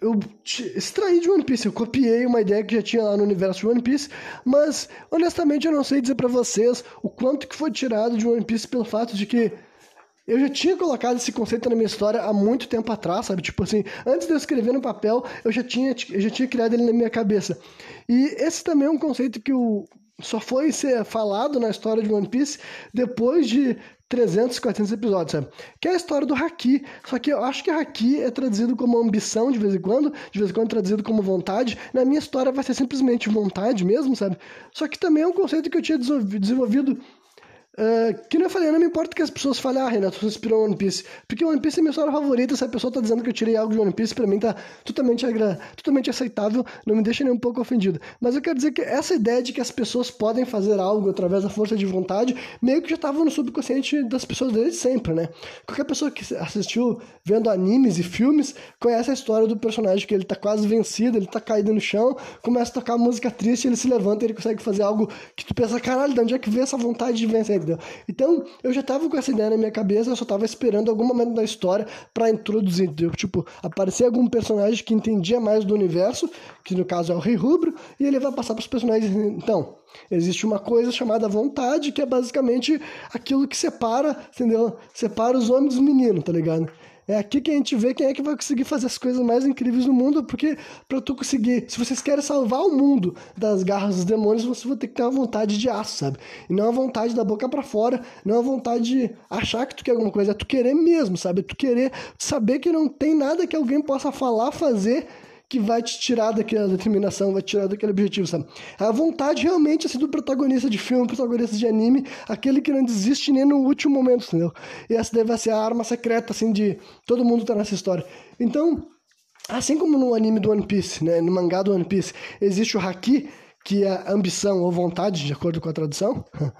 eu extraí de One Piece, eu copiei uma ideia que já tinha lá no universo de One Piece, mas honestamente eu não sei dizer para vocês o quanto que foi tirado de One Piece pelo fato de que eu já tinha colocado esse conceito na minha história há muito tempo atrás, sabe? Tipo assim, antes de eu escrever no papel, eu já tinha, eu já tinha criado ele na minha cabeça. E esse também é um conceito que o, só foi ser falado na história de One Piece depois de 300, 400 episódios, sabe? Que é a história do Haki. Só que eu acho que Haki é traduzido como ambição de vez em quando, de vez em quando é traduzido como vontade. Na minha história vai ser simplesmente vontade mesmo, sabe? Só que também é um conceito que eu tinha desenvolvido Uh, que não eu falei, não me importa que as pessoas falem, ah, Renato, você inspirou One Piece. Porque One Piece é minha história favorita. Se a pessoa tá dizendo que eu tirei algo de One Piece, pra mim tá totalmente, agra... totalmente aceitável, não me deixa nem um pouco ofendido. Mas eu quero dizer que essa ideia de que as pessoas podem fazer algo através da força de vontade, meio que já tava no subconsciente das pessoas desde sempre, né? Qualquer pessoa que assistiu vendo animes e filmes conhece a história do personagem que ele tá quase vencido, ele tá caído no chão, começa a tocar música triste, ele se levanta ele consegue fazer algo que tu pensa, caralho, de onde é que vem essa vontade de vencer? Então, eu já tava com essa ideia na minha cabeça, eu só tava esperando algum momento da história para introduzir, entendeu? Tipo, aparecer algum personagem que entendia mais do universo, que no caso é o Rei Rubro, e ele vai passar pros personagens. Então, existe uma coisa chamada vontade, que é basicamente aquilo que separa, entendeu? Separa os homens dos meninos, tá ligado? É aqui que a gente vê quem é que vai conseguir fazer as coisas mais incríveis do mundo, porque para tu conseguir, se vocês querem salvar o mundo das garras dos demônios, você vai ter que ter uma vontade de aço, sabe? E não a vontade da boca para fora, não a vontade de achar que tu quer alguma coisa, é tu querer mesmo, sabe? É tu querer saber que não tem nada que alguém possa falar, fazer que vai te tirar daquela determinação, vai te tirar daquele objetivo, sabe? A vontade realmente assim, do protagonista de filme, protagonista de anime, aquele que não desiste nem no último momento, entendeu? E essa deve ser a arma secreta, assim, de todo mundo tá nessa história. Então, assim como no anime do One Piece, né, no mangá do One Piece, existe o Haki, que é ambição ou vontade, de acordo com a tradução,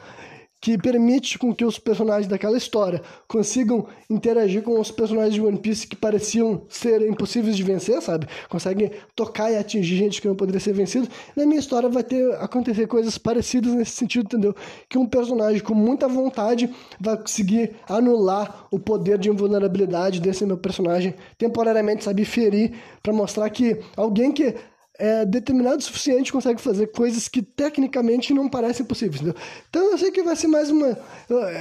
que permite com que os personagens daquela história consigam interagir com os personagens de One Piece que pareciam ser impossíveis de vencer, sabe? Conseguem tocar e atingir gente que não poderia ser vencido. Na minha história vai ter acontecer coisas parecidas nesse sentido, entendeu? Que um personagem com muita vontade vai conseguir anular o poder de invulnerabilidade desse meu personagem temporariamente, sabe, ferir para mostrar que alguém que é determinado o suficiente consegue fazer coisas que tecnicamente não parecem possíveis, entendeu? Então eu sei que vai ser mais uma.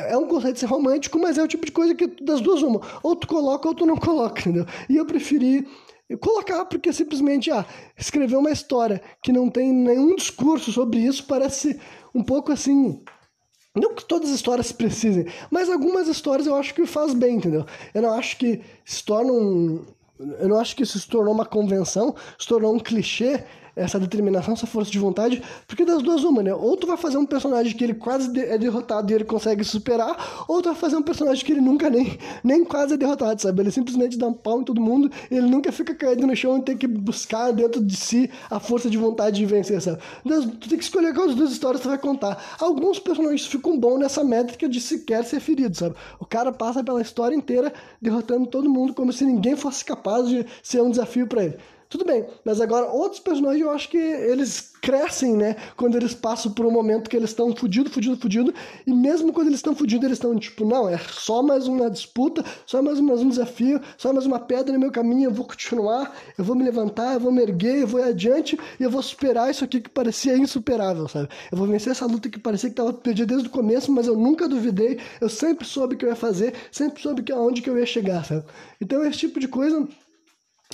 É um conceito ser romântico, mas é o tipo de coisa que das duas uma. Ou tu coloca ou tu não coloca, entendeu? E eu preferi colocar porque simplesmente ah, escrever uma história que não tem nenhum discurso sobre isso parece um pouco assim. Não que todas as histórias precisem, mas algumas histórias eu acho que faz bem, entendeu? Eu não acho que se torna um, eu não acho que isso se tornou uma convenção, se tornou um clichê, essa determinação, essa força de vontade, porque das duas uma, né? Ou tu vai fazer um personagem que ele quase é derrotado e ele consegue superar, ou tu vai fazer um personagem que ele nunca nem, nem quase é derrotado, sabe? Ele simplesmente dá um pau em todo mundo, ele nunca fica caído no chão e tem que buscar dentro de si a força de vontade de vencer, sabe? Tu tem que escolher quais duas histórias tu vai contar. Alguns personagens ficam bons nessa métrica de sequer ser ferido, sabe? O cara passa pela história inteira derrotando todo mundo como se ninguém fosse capaz de ser um desafio para ele. Tudo bem, mas agora outros personagens eu acho que eles crescem, né? Quando eles passam por um momento que eles estão fudido, fudido, fudido, e mesmo quando eles estão fudidos, eles estão tipo, não, é só mais uma disputa, só mais, mais um desafio, só mais uma pedra no meu caminho, eu vou continuar, eu vou me levantar, eu vou me erguer, eu vou ir adiante e eu vou superar isso aqui que parecia insuperável, sabe? Eu vou vencer essa luta que parecia que estava perdida desde o começo, mas eu nunca duvidei, eu sempre soube o que eu ia fazer, sempre soube que aonde que eu ia chegar, sabe? Então esse tipo de coisa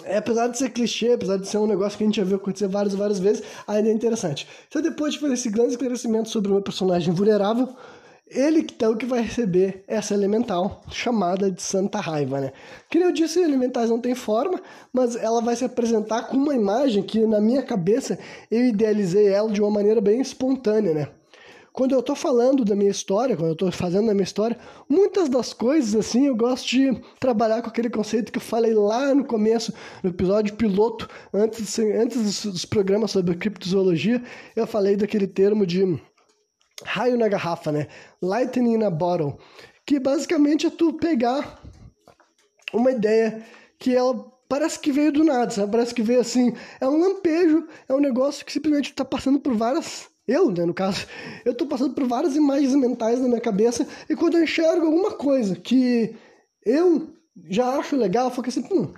é, apesar de ser clichê, apesar de ser um negócio que a gente já viu acontecer várias e várias vezes, ainda é interessante. Então, depois de fazer esse grande esclarecimento sobre meu personagem vulnerável, ele então que vai receber essa elemental chamada de Santa Raiva, né? Que eu disse, elementais não tem forma, mas ela vai se apresentar com uma imagem que na minha cabeça eu idealizei ela de uma maneira bem espontânea, né? Quando eu estou falando da minha história, quando eu estou fazendo a minha história, muitas das coisas, assim, eu gosto de trabalhar com aquele conceito que eu falei lá no começo, no episódio piloto, antes, antes dos, programas sobre criptozoologia, eu falei daquele termo de raio na garrafa, né? Lightning in a bottle. Que basicamente é tu pegar uma ideia que ela parece que veio do nada, sabe? Parece que veio assim, é um lampejo, é um negócio que simplesmente está passando por várias eu, né, no caso, eu tô passando por várias imagens mentais na minha cabeça e quando eu enxergo alguma coisa que eu já acho legal, eu fico assim, hum,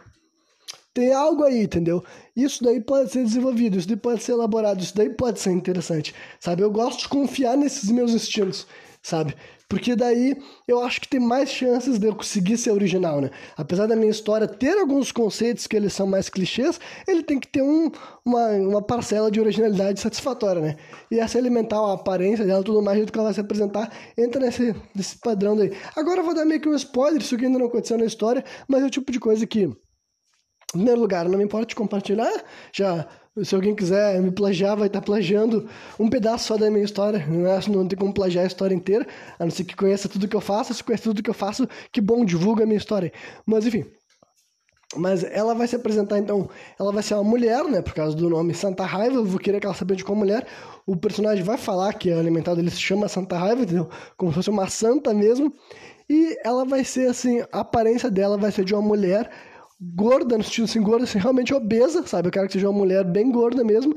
tem algo aí, entendeu? Isso daí pode ser desenvolvido, isso daí pode ser elaborado, isso daí pode ser interessante, sabe? Eu gosto de confiar nesses meus instintos, sabe? Porque daí eu acho que tem mais chances de eu conseguir ser original, né? Apesar da minha história ter alguns conceitos que eles são mais clichês, ele tem que ter um, uma, uma parcela de originalidade satisfatória, né? E essa elemental, a aparência dela, tudo mais, jeito que ela vai se apresentar, entra nesse, nesse padrão daí. Agora eu vou dar meio que um spoiler, isso que ainda não aconteceu na história, mas é o tipo de coisa que, em primeiro lugar, não me importa te compartilhar, já se alguém quiser me plagiar, vai estar plagiando um pedaço só da minha história. Não, é, não tem como plagiar a história inteira, a não ser que conheça tudo que eu faço. Se conhece tudo que eu faço, que bom, divulga a minha história. Mas enfim. Mas ela vai se apresentar, então, ela vai ser uma mulher, né? Por causa do nome Santa Raiva, eu vou querer que ela se apresente como mulher. O personagem vai falar que a alimentada dele se chama Santa Raiva, entendeu? Como se fosse uma santa mesmo. E ela vai ser assim, a aparência dela vai ser de uma mulher gorda, no sentido assim, gorda, assim, realmente obesa, sabe? Eu quero que seja uma mulher bem gorda mesmo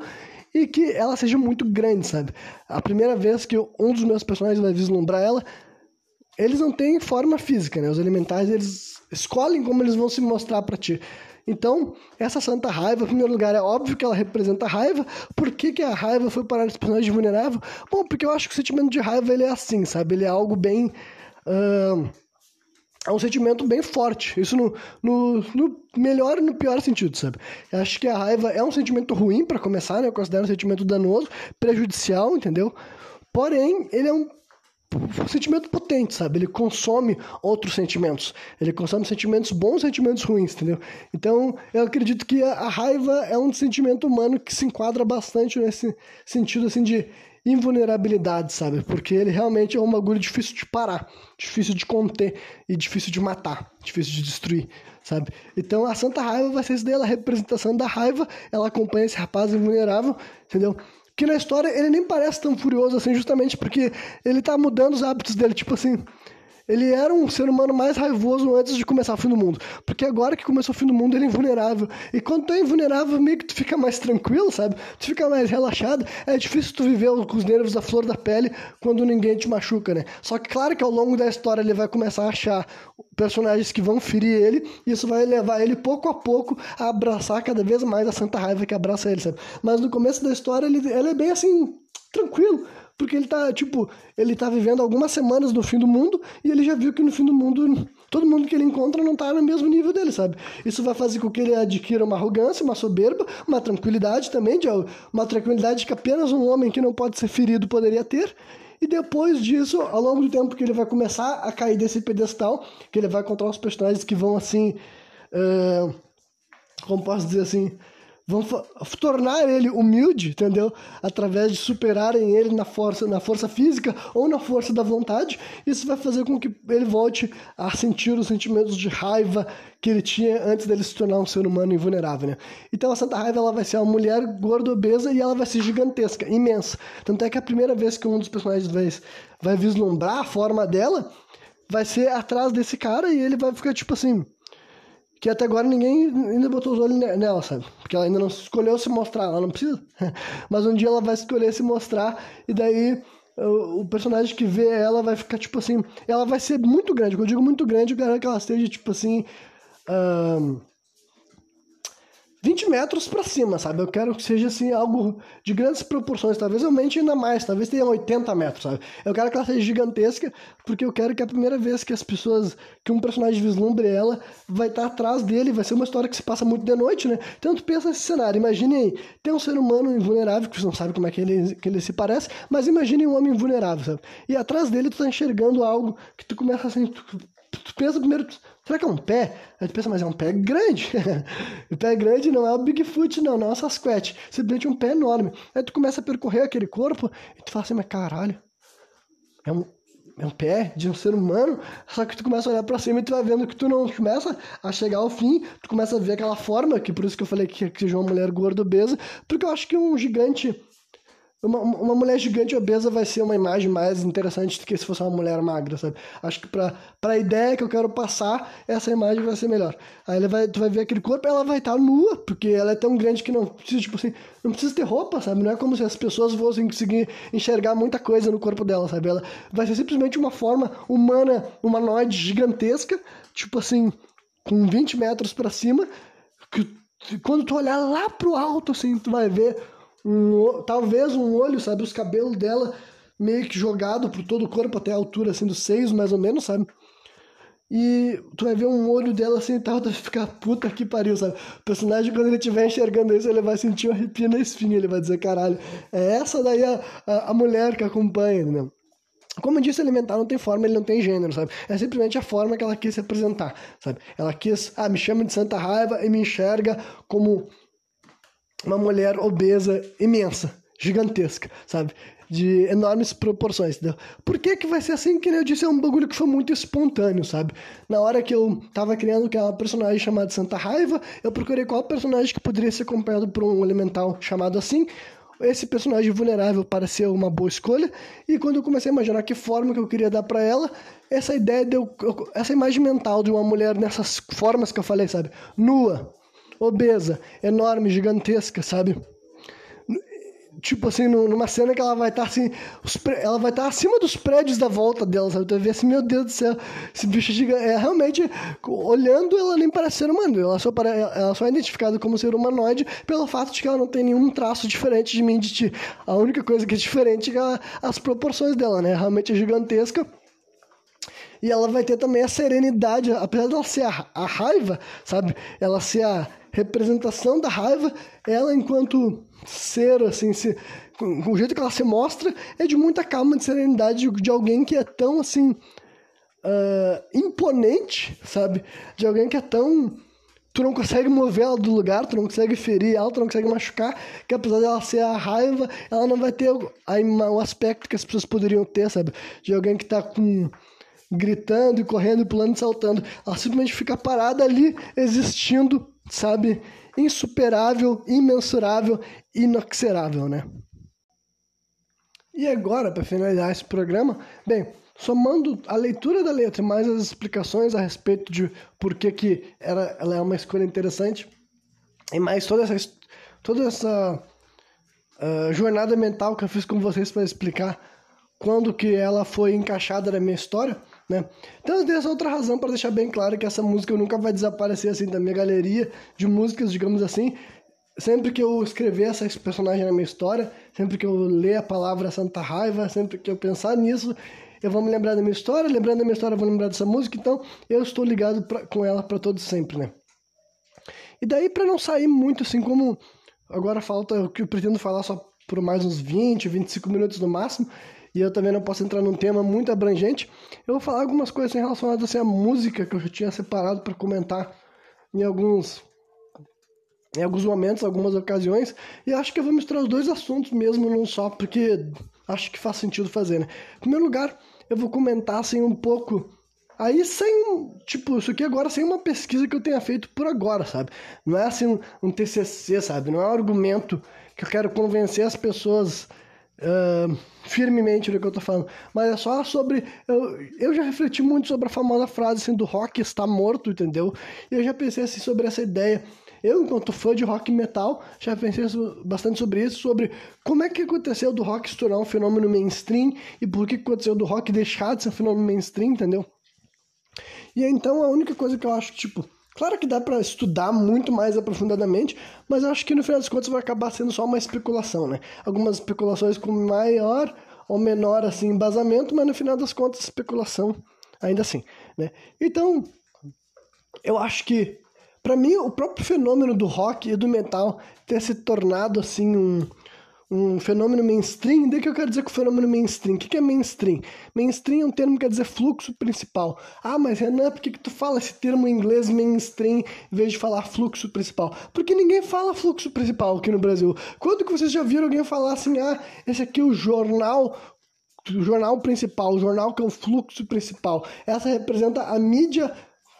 e que ela seja muito grande, sabe? A primeira vez que um dos meus personagens vai vislumbrar ela, eles não têm forma física, né? Os elementares, eles escolhem como eles vão se mostrar para ti. Então, essa santa raiva, em primeiro lugar, é óbvio que ela representa raiva. Por que, que a raiva foi parar nesse personagem vulnerável? Bom, porque eu acho que o sentimento de raiva ele é assim, sabe? Ele é algo bem. Uh é um sentimento bem forte. Isso no, no, no, melhor e no pior sentido, sabe? Eu acho que a raiva é um sentimento ruim para começar, né? Eu considero um sentimento danoso, prejudicial, entendeu? Porém, ele é um, sentimento potente, sabe? Ele consome outros sentimentos. Ele consome sentimentos bons, sentimentos ruins, entendeu? Então, eu acredito que a, a raiva é um sentimento humano que se enquadra bastante nesse sentido, assim, de invulnerabilidade, sabe? Porque ele realmente é um bagulho difícil de parar, difícil de conter e difícil de matar, difícil de destruir, sabe? Então a Santa Raiva vai ser isso daí, é a representação da raiva, ela acompanha esse rapaz invulnerável, entendeu? que na história ele nem parece tão furioso assim, justamente porque ele tá mudando os hábitos dele, tipo assim. Ele era um ser humano mais raivoso antes de começar o fim do mundo. Porque agora que começou o fim do mundo, ele é invulnerável. E quando tu é invulnerável, meio que tu fica mais tranquilo, sabe? Tu fica mais relaxado. É difícil tu viver com os nervos à flor da pele quando ninguém te machuca, né? Só que claro que ao longo da história ele vai começar a achar personagens que vão ferir ele. E isso vai levar ele pouco a pouco a abraçar cada vez mais a santa raiva que abraça ele, sabe? Mas no começo da história ele, ele é bem assim, tranquilo porque ele tá, tipo, ele tá vivendo algumas semanas no fim do mundo e ele já viu que no fim do mundo todo mundo que ele encontra não tá no mesmo nível dele, sabe? Isso vai fazer com que ele adquira uma arrogância, uma soberba, uma tranquilidade também, uma tranquilidade que apenas um homem que não pode ser ferido poderia ter. E depois disso, ao longo do tempo que ele vai começar a cair desse pedestal, que ele vai encontrar os personagens que vão assim. Uh, como posso dizer assim? Vão tornar ele humilde, entendeu? Através de superarem ele na força, na força física ou na força da vontade. Isso vai fazer com que ele volte a sentir os sentimentos de raiva que ele tinha antes dele se tornar um ser humano invulnerável, né? Então a Santa Raiva ela vai ser uma mulher gorda obesa e ela vai ser gigantesca, imensa. Tanto é que a primeira vez que um dos personagens vai, vai vislumbrar a forma dela vai ser atrás desse cara e ele vai ficar tipo assim, que até agora ninguém ainda botou os olhos nela, sabe? Porque ela ainda não escolheu se mostrar, ela não precisa. Mas um dia ela vai escolher se mostrar e daí o, personagem que vê ela vai ficar tipo assim, ela vai ser muito grande. Quando eu digo muito grande, eu quero que ela esteja tipo assim, um, 20 metros para cima, sabe? Eu quero que seja assim algo de grandes proporções, talvez aumente ainda mais, talvez tenha 80 metros, sabe? Eu quero que ela seja gigantesca, porque eu quero que a primeira vez que as pessoas, que um personagem vislumbre ela, vai estar atrás dele, vai ser uma história que se passa muito de noite, né? Então tu pensa nesse cenário, imagine aí, tem um ser humano invulnerável, que você não sabe como é que ele, que ele se parece, mas imagine um homem invulnerável, sabe? E atrás dele tu tá enxergando algo que tu começa assim, tu, tu pensa primeiro, será que é um pé? Aí tu pensa, mas é um pé grande. o pé grande não é o Bigfoot, não, não é o Sasquatch. Simplesmente um pé enorme. Aí tu começa a percorrer aquele corpo e tu fala assim, mas caralho, é um, é um pé de um ser humano, só que tu começa a olhar pra cima e tu vai vendo que tu não começa a chegar ao fim, tu começa a ver aquela forma, que por isso que eu falei que, que seja uma mulher gorda obesa, porque eu acho que um gigante uma, uma mulher gigante obesa vai ser uma imagem mais interessante do que se fosse uma mulher magra, sabe? Acho que pra, pra ideia que eu quero passar, essa imagem vai ser melhor. Aí ela vai, tu vai ver aquele corpo, ela vai estar nua, porque ela é tão grande que não precisa, tipo assim, não precisa ter roupa, sabe? Não é como se as pessoas fossem conseguir enxergar muita coisa no corpo dela, sabe? Ela vai ser simplesmente uma forma humana, humanoide gigantesca, tipo assim, com 20 metros para cima, que quando tu olhar lá pro alto, assim, tu vai ver um, talvez um olho, sabe? Os cabelos dela meio que jogado por todo o corpo, até a altura assim dos seios, mais ou menos, sabe? E tu vai ver um olho dela assim e tal, tu vai ficar puta que pariu, sabe? O personagem, quando ele estiver enxergando isso, ele vai sentir um arrepio na espinha, ele vai dizer, caralho, é essa daí a, a, a mulher que acompanha, né? Como eu disse, alimentar não tem forma, ele não tem gênero, sabe? É simplesmente a forma que ela quis se apresentar, sabe? Ela quis, ah, me chama de Santa Raiva e me enxerga como uma mulher obesa imensa, gigantesca, sabe? De enormes proporções, entendeu? Por que que vai ser assim? Que eu disse, é um bagulho que foi muito espontâneo, sabe? Na hora que eu tava criando aquela personagem chamada Santa Raiva, eu procurei qual personagem que poderia ser acompanhado por um elemental chamado assim, esse personagem vulnerável pareceu uma boa escolha e quando eu comecei a imaginar que forma que eu queria dar para ela essa ideia deu essa imagem mental de uma mulher nessas formas que eu falei sabe nua obesa, enorme, gigantesca, sabe? Tipo assim, numa cena que ela vai estar tá, assim, ela vai estar tá acima dos prédios da volta dela, sabe? Tu ver assim, meu Deus do céu, esse bicho é gigante. É realmente, olhando, ela nem parece ser humano. Ela só, para, ela só é identificada como ser humanoide pelo fato de que ela não tem nenhum traço diferente de mim, de ti. A única coisa que é diferente é as proporções dela, né? Realmente é gigantesca. E ela vai ter também a serenidade, apesar dela ser a, a raiva, sabe? Ela ser a representação da raiva, ela enquanto ser, assim, se, com, o jeito que ela se mostra, é de muita calma, de serenidade, de, de alguém que é tão, assim, uh, imponente, sabe? De alguém que é tão... Tu não consegue mover ela do lugar, tu não consegue ferir ela, tu não consegue machucar, que apesar dela ser a raiva, ela não vai ter a, o aspecto que as pessoas poderiam ter, sabe? De alguém que tá com gritando e correndo, pulando e saltando. Ela simplesmente fica parada ali, existindo sabe, insuperável, imensurável, inoxerável, né? E agora, para finalizar esse programa, bem, somando a leitura da letra mais as explicações a respeito de por que, que era, ela é uma escolha interessante, e mais toda essa, toda essa uh, jornada mental que eu fiz com vocês para explicar quando que ela foi encaixada na minha história, né? Então eu essa outra razão para deixar bem claro que essa música nunca vai desaparecer assim da minha galeria de músicas, digamos assim. Sempre que eu escrever essa personagem na minha história, sempre que eu ler a palavra Santa Raiva, sempre que eu pensar nisso, eu vou me lembrar da minha história, lembrando da minha história, eu vou lembrar dessa música, então eu estou ligado pra, com ela para todo sempre, né? E daí para não sair muito assim como agora falta o que eu pretendo falar só por mais uns 20, 25 minutos no máximo, e eu também não posso entrar num tema muito abrangente, eu vou falar algumas coisas relacionadas assim, à música que eu já tinha separado para comentar em alguns em alguns momentos, algumas ocasiões, e acho que eu vou misturar os dois assuntos mesmo num só, porque acho que faz sentido fazer, né? Em primeiro lugar, eu vou comentar assim um pouco Aí sem, tipo, isso aqui agora sem uma pesquisa que eu tenha feito por agora, sabe? Não é assim um, um TCC, sabe? Não é um argumento que eu quero convencer as pessoas uh, firmemente do que eu tô falando, mas é só sobre. Eu, eu já refleti muito sobre a famosa frase assim, do rock está morto, entendeu? E eu já pensei assim sobre essa ideia. Eu, enquanto fã de rock metal, já pensei bastante sobre isso, sobre como é que aconteceu do rock se tornar um fenômeno mainstream e por que aconteceu do rock deixar de ser um fenômeno mainstream, entendeu? E então a única coisa que eu acho, tipo, Claro que dá para estudar muito mais aprofundadamente, mas eu acho que no final das contas vai acabar sendo só uma especulação, né? Algumas especulações com maior ou menor assim embasamento, mas no final das contas especulação ainda assim, né? Então, eu acho que para mim o próprio fenômeno do rock e do metal ter se tornado assim um um fenômeno mainstream, daí que eu quero dizer com o fenômeno mainstream. O que, que é mainstream? Mainstream é um termo que quer dizer fluxo principal. Ah, mas Renan, por que, que tu fala esse termo em inglês mainstream em vez de falar fluxo principal? Porque ninguém fala fluxo principal aqui no Brasil. Quando que vocês já viram alguém falar assim, ah, esse aqui é o jornal o jornal principal, o jornal que é o fluxo principal. Essa representa a mídia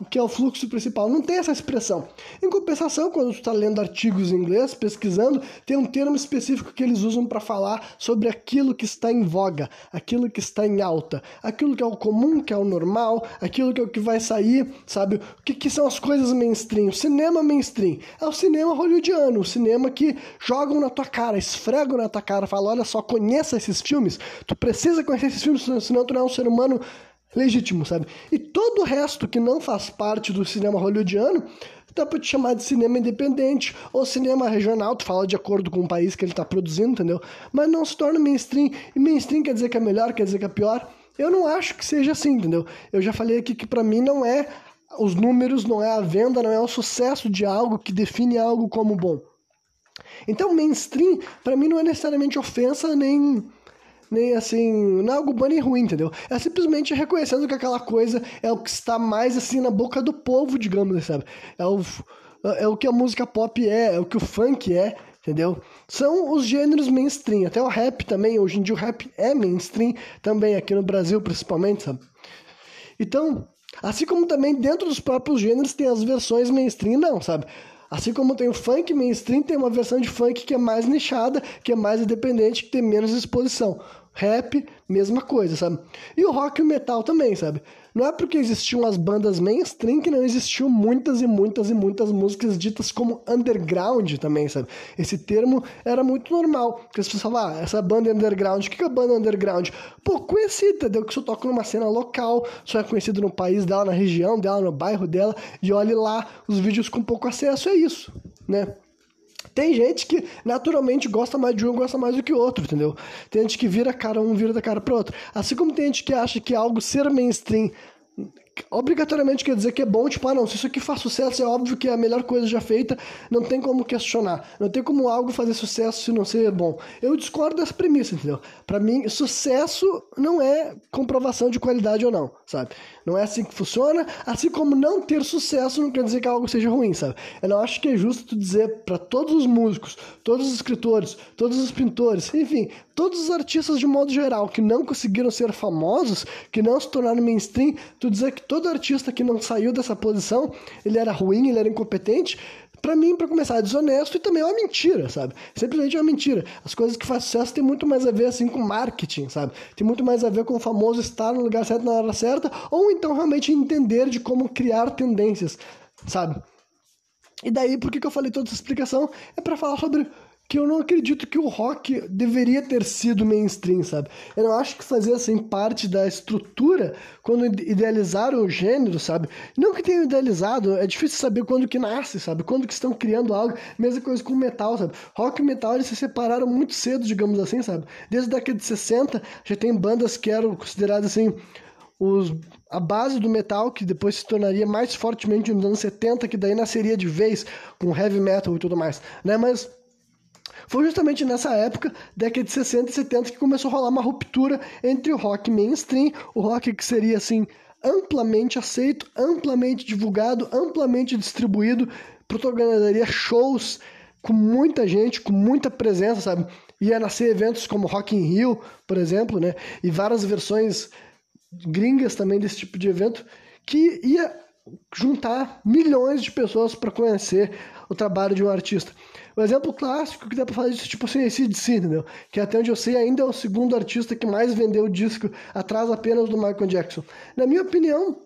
que é o fluxo principal. Não tem essa expressão. Em compensação, quando você está lendo artigos em inglês, pesquisando, tem um termo específico que eles usam para falar sobre aquilo que está em voga, aquilo que está em alta, aquilo que é o comum, que é o normal, aquilo que é o que vai sair, sabe? O que, que são as coisas mainstream? O cinema mainstream é o cinema hollywoodiano, o cinema que jogam na tua cara, esfregam na tua cara, falam: olha só, conheça esses filmes, tu precisa conhecer esses filmes, senão tu não é um ser humano legítimo, sabe? E todo o resto que não faz parte do cinema hollywoodiano dá pra te chamar de cinema independente ou cinema regional, tu fala de acordo com o país que ele tá produzindo, entendeu? Mas não se torna mainstream. E mainstream quer dizer que é melhor, quer dizer que é pior. Eu não acho que seja assim, entendeu? Eu já falei aqui que para mim não é os números, não é a venda, não é o sucesso de algo que define algo como bom. Então, mainstream, para mim, não é necessariamente ofensa nem nem assim, não é algo bom nem ruim, entendeu? É simplesmente reconhecendo que aquela coisa é o que está mais assim na boca do povo, digamos, sabe? É o, é o que a música pop é, é o que o funk é, entendeu? São os gêneros mainstream, até o rap também, hoje em dia o rap é mainstream também, aqui no Brasil principalmente, sabe? Então, assim como também dentro dos próprios gêneros tem as versões mainstream, não, sabe? Assim como tem o funk mainstream, tem uma versão de funk que é mais nichada, que é mais independente, que tem menos exposição. Rap, mesma coisa, sabe? E o rock e o metal também, sabe? Não é porque existiam as bandas mainstream que não existiam muitas e muitas e muitas músicas ditas como underground também, sabe? Esse termo era muito normal. Porque as pessoas falavam, ah, essa banda é underground, o que é a banda underground? Pô, conhecida, entendeu? Que só toca numa cena local, só é conhecido no país dela, na região dela, no bairro dela, e olhe lá os vídeos com pouco acesso, é isso, né? Tem gente que naturalmente gosta mais de um, gosta mais do que o outro, entendeu? Tem gente que vira cara um, vira da cara pro outro. Assim como tem gente que acha que algo ser mainstream obrigatoriamente quer dizer que é bom, tipo, ah não, se isso aqui faz sucesso, é óbvio que é a melhor coisa já feita, não tem como questionar, não tem como algo fazer sucesso se não ser bom. Eu discordo dessa premissa, entendeu? Para mim, sucesso não é comprovação de qualidade ou não, sabe? Não é assim que funciona, assim como não ter sucesso não quer dizer que algo seja ruim, sabe? Eu não acho que é justo dizer para todos os músicos, todos os escritores, todos os pintores, enfim, todos os artistas de modo geral que não conseguiram ser famosos, que não se tornaram mainstream, tu dizer que todo artista que não saiu dessa posição, ele era ruim, ele era incompetente, para mim, para começar, é desonesto e também é uma mentira, sabe? Simplesmente é uma mentira. As coisas que fazem sucesso tem muito mais a ver assim com marketing, sabe? Tem muito mais a ver com o famoso estar no lugar certo na hora certa, ou então realmente entender de como criar tendências, sabe? E daí, por que, que eu falei toda essa explicação? É para falar sobre que eu não acredito que o rock deveria ter sido mainstream, sabe? Eu não acho que fazia assim parte da estrutura quando idealizaram o gênero, sabe? Não que tenham idealizado, é difícil saber quando que nasce, sabe? Quando que estão criando algo. Mesma coisa com metal, sabe? Rock e metal eles se separaram muito cedo, digamos assim, sabe? Desde a década de 60 já tem bandas que eram consideradas assim os, a base do metal, que depois se tornaria mais fortemente nos anos 70, que daí nasceria de vez com heavy metal e tudo mais, né? Mas foi justamente nessa época, década de 60 e 70, que começou a rolar uma ruptura entre o rock mainstream, o rock que seria assim amplamente aceito, amplamente divulgado, amplamente distribuído, protagonizaria shows com muita gente, com muita presença, sabe? Ia nascer eventos como Rock in Rio, por exemplo, né? E várias versões gringas também desse tipo de evento que ia juntar milhões de pessoas para conhecer o trabalho de um artista. O exemplo clássico que dá pra falar disso, tipo assim, esse DC, entendeu? Que até onde eu sei ainda é o segundo artista que mais vendeu disco, atrás apenas do Michael Jackson. Na minha opinião,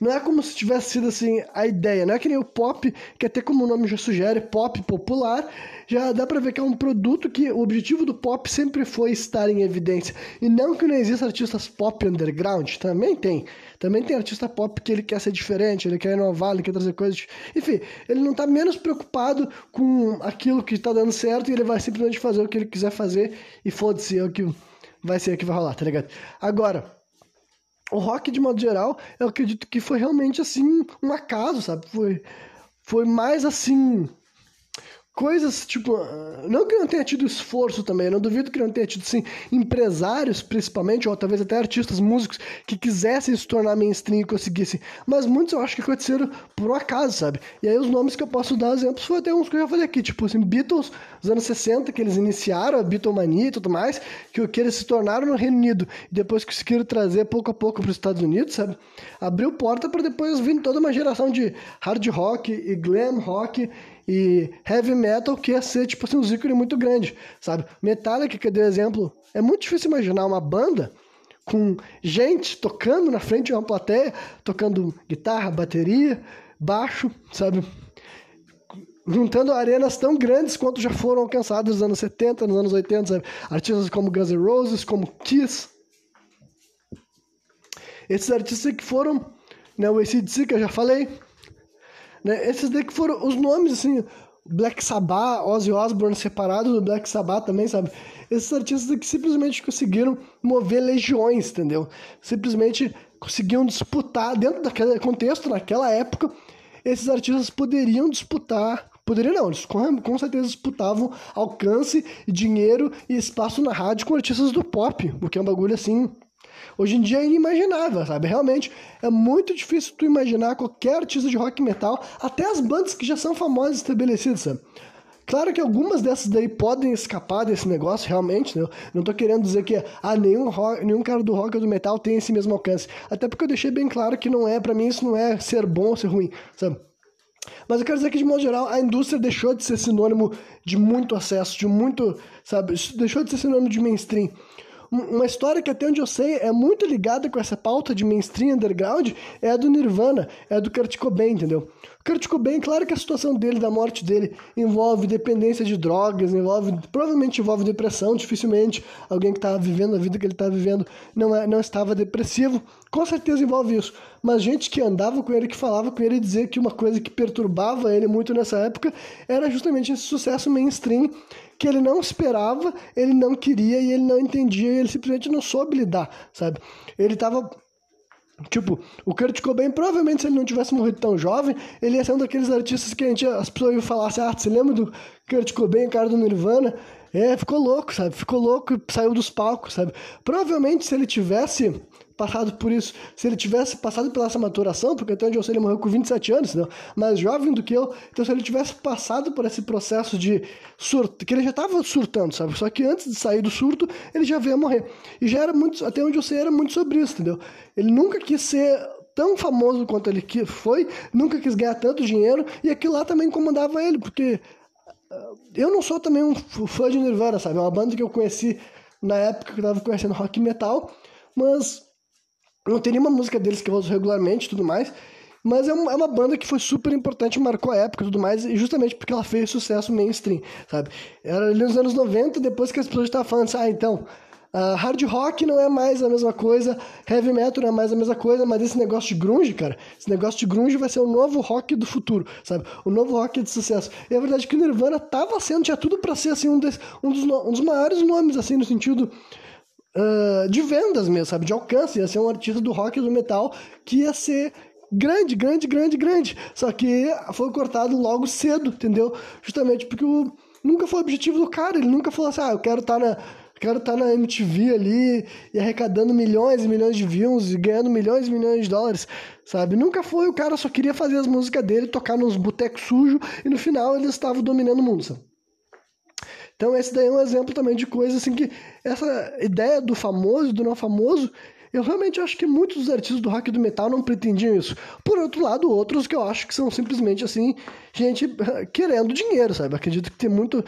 não é como se tivesse sido assim a ideia, não é que nem o pop, que até como o nome já sugere, pop popular, já dá pra ver que é um produto que o objetivo do pop sempre foi estar em evidência. E não que não existam artistas pop underground, também tem. Também tem artista pop que ele quer ser diferente, ele quer inovar, ele quer trazer coisas. Enfim, ele não tá menos preocupado com aquilo que tá dando certo e ele vai simplesmente fazer o que ele quiser fazer e foda-se, é o que vai ser o que vai rolar, tá ligado? Agora o rock, de modo geral, eu acredito que foi realmente assim um acaso, sabe? Foi, foi mais assim coisas, tipo, não que não tenha tido esforço também, não duvido que não tenha tido, sim, empresários, principalmente, ou talvez até artistas, músicos, que quisessem se tornar mainstream e conseguissem, mas muitos eu acho que aconteceram por um acaso, sabe? E aí os nomes que eu posso dar exemplos foi até uns que eu já falei aqui, tipo, assim, Beatles, dos anos 60, que eles iniciaram a Beatlemania e tudo mais, que, que eles se tornaram no Reino Unido, e depois conseguiram trazer pouco a pouco para os Estados Unidos, sabe? Abriu porta para depois vir toda uma geração de hard rock e glam rock e heavy metal que ia ser, tipo assim, um ícones muito grande, sabe? Metallica, que eu dei exemplo, é muito difícil imaginar uma banda com gente tocando na frente de uma plateia, tocando guitarra, bateria, baixo, sabe? Juntando arenas tão grandes quanto já foram alcançadas nos anos 70, nos anos 80, sabe? Artistas como Guns N' Roses, como Kiss. Esses artistas que foram, né, o ACDC, que eu já falei, né? Esses daí que foram os nomes, assim, Black Sabbath, Ozzy Osbourne separado do Black Sabbath também, sabe? Esses artistas que simplesmente conseguiram mover legiões, entendeu? Simplesmente conseguiam disputar, dentro daquele contexto, naquela época, esses artistas poderiam disputar Poderiam não, eles com, com certeza disputavam alcance, dinheiro e espaço na rádio com artistas do pop, o que é um bagulho assim Hoje em dia é inimaginável, sabe? Realmente é muito difícil tu imaginar qualquer artista de rock metal, até as bandas que já são famosas estabelecidas, sabe? Claro que algumas dessas daí podem escapar desse negócio, realmente, né? Não tô querendo dizer que ah, nenhum, rock, nenhum cara do rock ou do metal tem esse mesmo alcance. Até porque eu deixei bem claro que não é, para mim isso não é ser bom ou ser ruim, sabe? Mas eu quero dizer que, de modo geral, a indústria deixou de ser sinônimo de muito acesso, de muito, sabe? Deixou de ser sinônimo de mainstream uma história que até onde eu sei é muito ligada com essa pauta de mainstream underground é a do Nirvana, é a do Kurt Cobain, entendeu? O Kurt Cobain, claro que a situação dele, da morte dele, envolve dependência de drogas, envolve, provavelmente envolve depressão, dificilmente alguém que estava vivendo a vida que ele estava vivendo não, é, não estava depressivo, com certeza envolve isso. Mas gente que andava com ele, que falava com ele, dizia que uma coisa que perturbava ele muito nessa época era justamente esse sucesso mainstream que ele não esperava, ele não queria e ele não entendia e ele simplesmente não soube lidar, sabe? Ele tava Tipo, o Kurt Cobain, provavelmente, se ele não tivesse morrido tão jovem, ele ia ser um daqueles artistas que a gente, as pessoas iam falar assim, ah, você lembra do Kurt Cobain, cara do Nirvana? É, ficou louco, sabe? Ficou louco, saiu dos palcos, sabe? Provavelmente, se ele tivesse passado por isso, se ele tivesse passado pela essa maturação, porque até onde eu sei ele morreu com 27 anos, não, mais jovem do que eu, então se ele tivesse passado por esse processo de surto, que ele já estava surtando, sabe? Só que antes de sair do surto, ele já veio a morrer. E já era muito, até onde eu sei, era muito sobre isso, entendeu? Ele nunca quis ser tão famoso quanto ele foi, nunca quis ganhar tanto dinheiro, e aquilo lá também incomodava ele, porque uh, eu não sou também um fã de Nirvana, sabe? É uma banda que eu conheci na época que eu tava conhecendo rock metal, mas não tem nenhuma música deles que eu uso regularmente e tudo mais. Mas é uma, é uma, banda que foi super importante, marcou a época e tudo mais, justamente porque ela fez sucesso mainstream, sabe? Era ali nos anos 90, depois que as pessoas estavam falando assim, ah, então, uh, hard rock não é mais a mesma coisa, heavy metal não é mais a mesma coisa, mas esse negócio de grunge, cara, esse negócio de grunge vai ser o novo rock do futuro, sabe? O novo rock de sucesso. E a verdade é que o Nirvana tava sendo, tinha tudo para ser, assim, um, des, um, dos, um dos maiores nomes, assim, no sentido uh, de vendas mesmo, sabe? De alcance. Ia ser um artista do rock e do metal que ia ser grande, grande, grande, grande. Só que foi cortado logo cedo, entendeu? Justamente porque o, nunca foi o objetivo do cara. Ele nunca falou assim, ah, eu quero estar tá na. Quero estar tá na MTV ali e arrecadando milhões e milhões de views e ganhando milhões e milhões de dólares, sabe? Nunca foi, o cara só queria fazer as músicas dele, tocar nos botecos sujos e no final eles estavam dominando o mundo, sabe? Então esse daí é um exemplo também de coisa assim que essa ideia do famoso e do não famoso, eu realmente acho que muitos dos artistas do rock e do metal não pretendiam isso. Por outro lado, outros que eu acho que são simplesmente assim, gente querendo dinheiro, sabe? Acredito que tem muito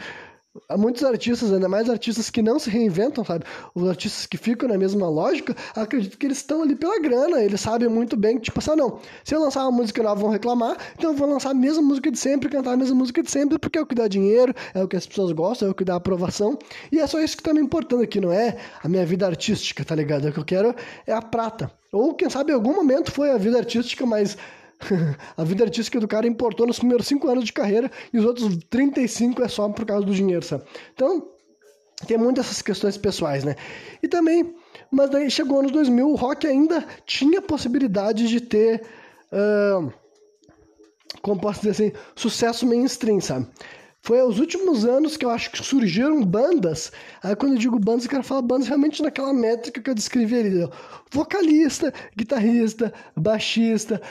Há muitos artistas, ainda mais artistas que não se reinventam, sabe? Os artistas que ficam na mesma lógica, acredito que eles estão ali pela grana, eles sabem muito bem que, tipo assim, ah, não, se eu lançar uma música nova vão reclamar, então eu vou lançar a mesma música de sempre, cantar a mesma música de sempre, porque é o que dá dinheiro, é o que as pessoas gostam, é o que dá aprovação, e é só isso que tá me importando aqui, não é a minha vida artística, tá ligado? O que eu quero é a prata. Ou, quem sabe, em algum momento foi a vida artística, mas a vida artística do cara importou nos primeiros 5 anos de carreira e os outros 35 é só por causa do dinheiro, sabe? Então, tem muitas essas questões pessoais, né? E também, mas daí chegou anos 2000, o rock ainda tinha possibilidade de ter, uh, como posso dizer assim, sucesso mainstream, sabe? Foi aos últimos anos que eu acho que surgiram bandas. Aí quando eu digo bandas, eu quero falar bandas realmente naquela métrica que eu descrevi ali. Vocalista, guitarrista, baixista,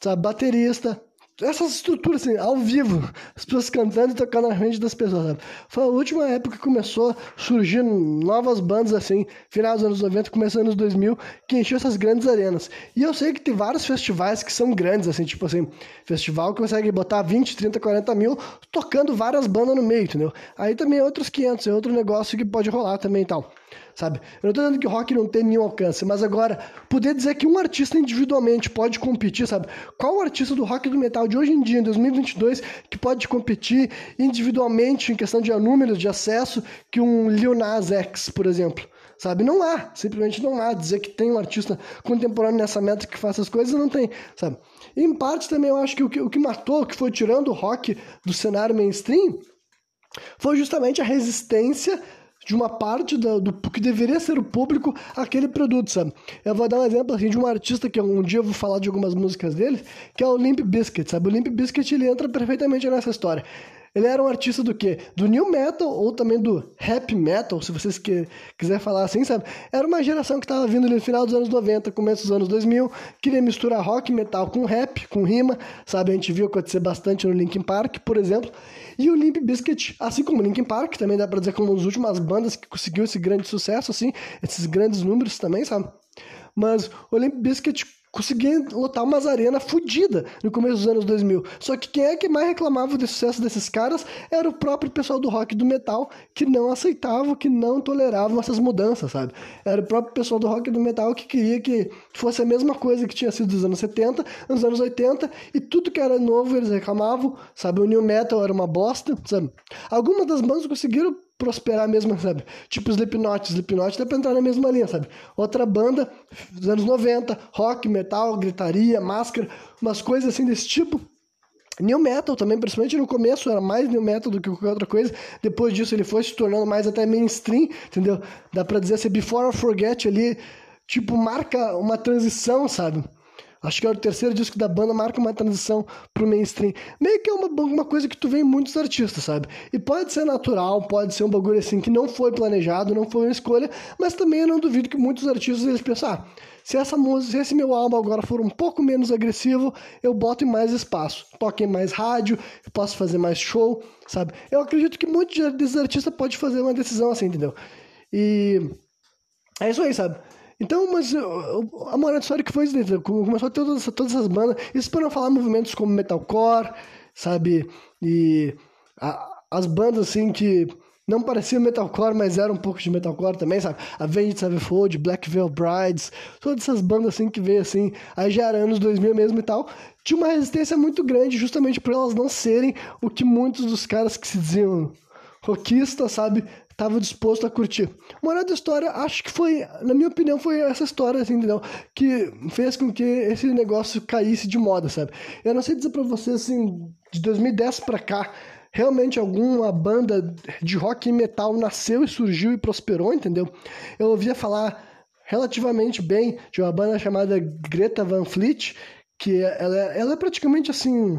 sabe, baterista, essas estruturas assim, ao vivo, as pessoas cantando e tocando na frente das pessoas, sabe? Foi a última época que começou a surgir novas bandas assim, final dos anos 90, começo dos anos 2000, que encheu essas grandes arenas. E eu sei que tem vários festivais que são grandes, assim, tipo assim, festival que consegue botar 20, 30, 40 mil tocando várias bandas no meio, entendeu? Aí também é outros 500, é outro negócio que pode rolar também e tal sabe? Eu não tô dizendo que rock não tem nenhum alcance, mas agora, poder dizer que um artista individualmente pode competir, sabe? Qual artista do rock e do metal de hoje em dia, em 2022, que pode competir individualmente em questão de números, de acesso, que um Lil Nas X, por exemplo? Sabe? Não há, simplesmente não há. Dizer que tem um artista contemporâneo nessa métrica que faça as coisas, não tem, sabe? E em parte também eu acho que o que, o que matou, o que foi tirando o rock do cenário mainstream, foi justamente a resistência de uma parte do, do, que deveria ser o público aquele produto, sabe? Eu vou dar um exemplo assim, de um artista que um dia eu vou falar de algumas músicas dele, que é o Limp Bizkit, sabe? O Limp Bizkit ele entra perfeitamente nessa história. Ele era um artista do quê? Do new metal ou também do rap metal, se vocês que, quiser falar assim, sabe? Era uma geração que estava vindo no final dos anos 90, começo dos anos 2000, queria misturar rock metal com rap, com rima, sabe? A gente viu acontecer bastante no Linkin Park, por exemplo. E o Limp Bizkit, assim como o Linkin Park, também dá pra dizer como uma das últimas bandas que conseguiu esse grande sucesso, assim, esses grandes números também, sabe? Mas o Limp Bizkit conseguia lotar umas arenas fodidas no começo dos anos 2000. Só que quem é que mais reclamava do sucesso desses caras era o próprio pessoal do rock e do metal que não aceitava, que não toleravam essas mudanças, sabe? Era o próprio pessoal do rock e do metal que queria que fosse a mesma coisa que tinha sido dos anos 70, nos anos 80, e tudo que era novo eles reclamavam, sabe? O new metal era uma bosta, sabe? Algumas das bandas conseguiram prosperar mesmo, sabe? Tipo Slipknot, Slipknot dá pra entrar na mesma linha, sabe? Outra banda dos anos 90, rock, metal, gritaria, máscara, umas coisas assim desse tipo. New Metal também, principalmente no começo era mais New Metal do que qualquer outra coisa. Depois disso ele foi se tornando mais até mainstream, entendeu? Dá pra dizer assim, Before I Forget ali, tipo, marca uma transição, sabe? Acho que é o terceiro disco da banda, marca uma transição pro mainstream. Meio que é uma, uma coisa que tu vê em muitos artistas, sabe? E pode ser natural, pode ser um bagulho assim que não foi planejado, não foi uma escolha, mas também eu não duvido que muitos artistas eles pensam, ah, se essa música, se esse meu álbum agora for um pouco menos agressivo, eu boto em mais espaço, toque em mais rádio, eu posso fazer mais show, sabe? Eu acredito que muitos desses artistas pode fazer uma decisão assim, entendeu? E é isso aí, sabe? Então, mas a moral da história que foi isso, começou a ter todas, todas essas bandas, isso para não falar movimentos como metalcore, sabe, e a, as bandas assim que não pareciam metalcore, mas eram um pouco de metalcore também, sabe? Avenged Sevenfold, Black Veil Brides, todas essas bandas assim que veio assim, aí já era anos 2000 mesmo e tal, tinha uma resistência muito grande justamente por elas não serem o que muitos dos caras que se diziam rockistas, sabe, estavam dispostos a curtir. Moral da história, acho que foi, na minha opinião, foi essa história, assim, entendeu? Que fez com que esse negócio caísse de moda, sabe? Eu não sei dizer pra vocês, assim, de 2010 pra cá, realmente alguma banda de rock e metal nasceu e surgiu e prosperou, entendeu? Eu ouvia falar relativamente bem de uma banda chamada Greta Van Fleet, que ela, ela é praticamente assim.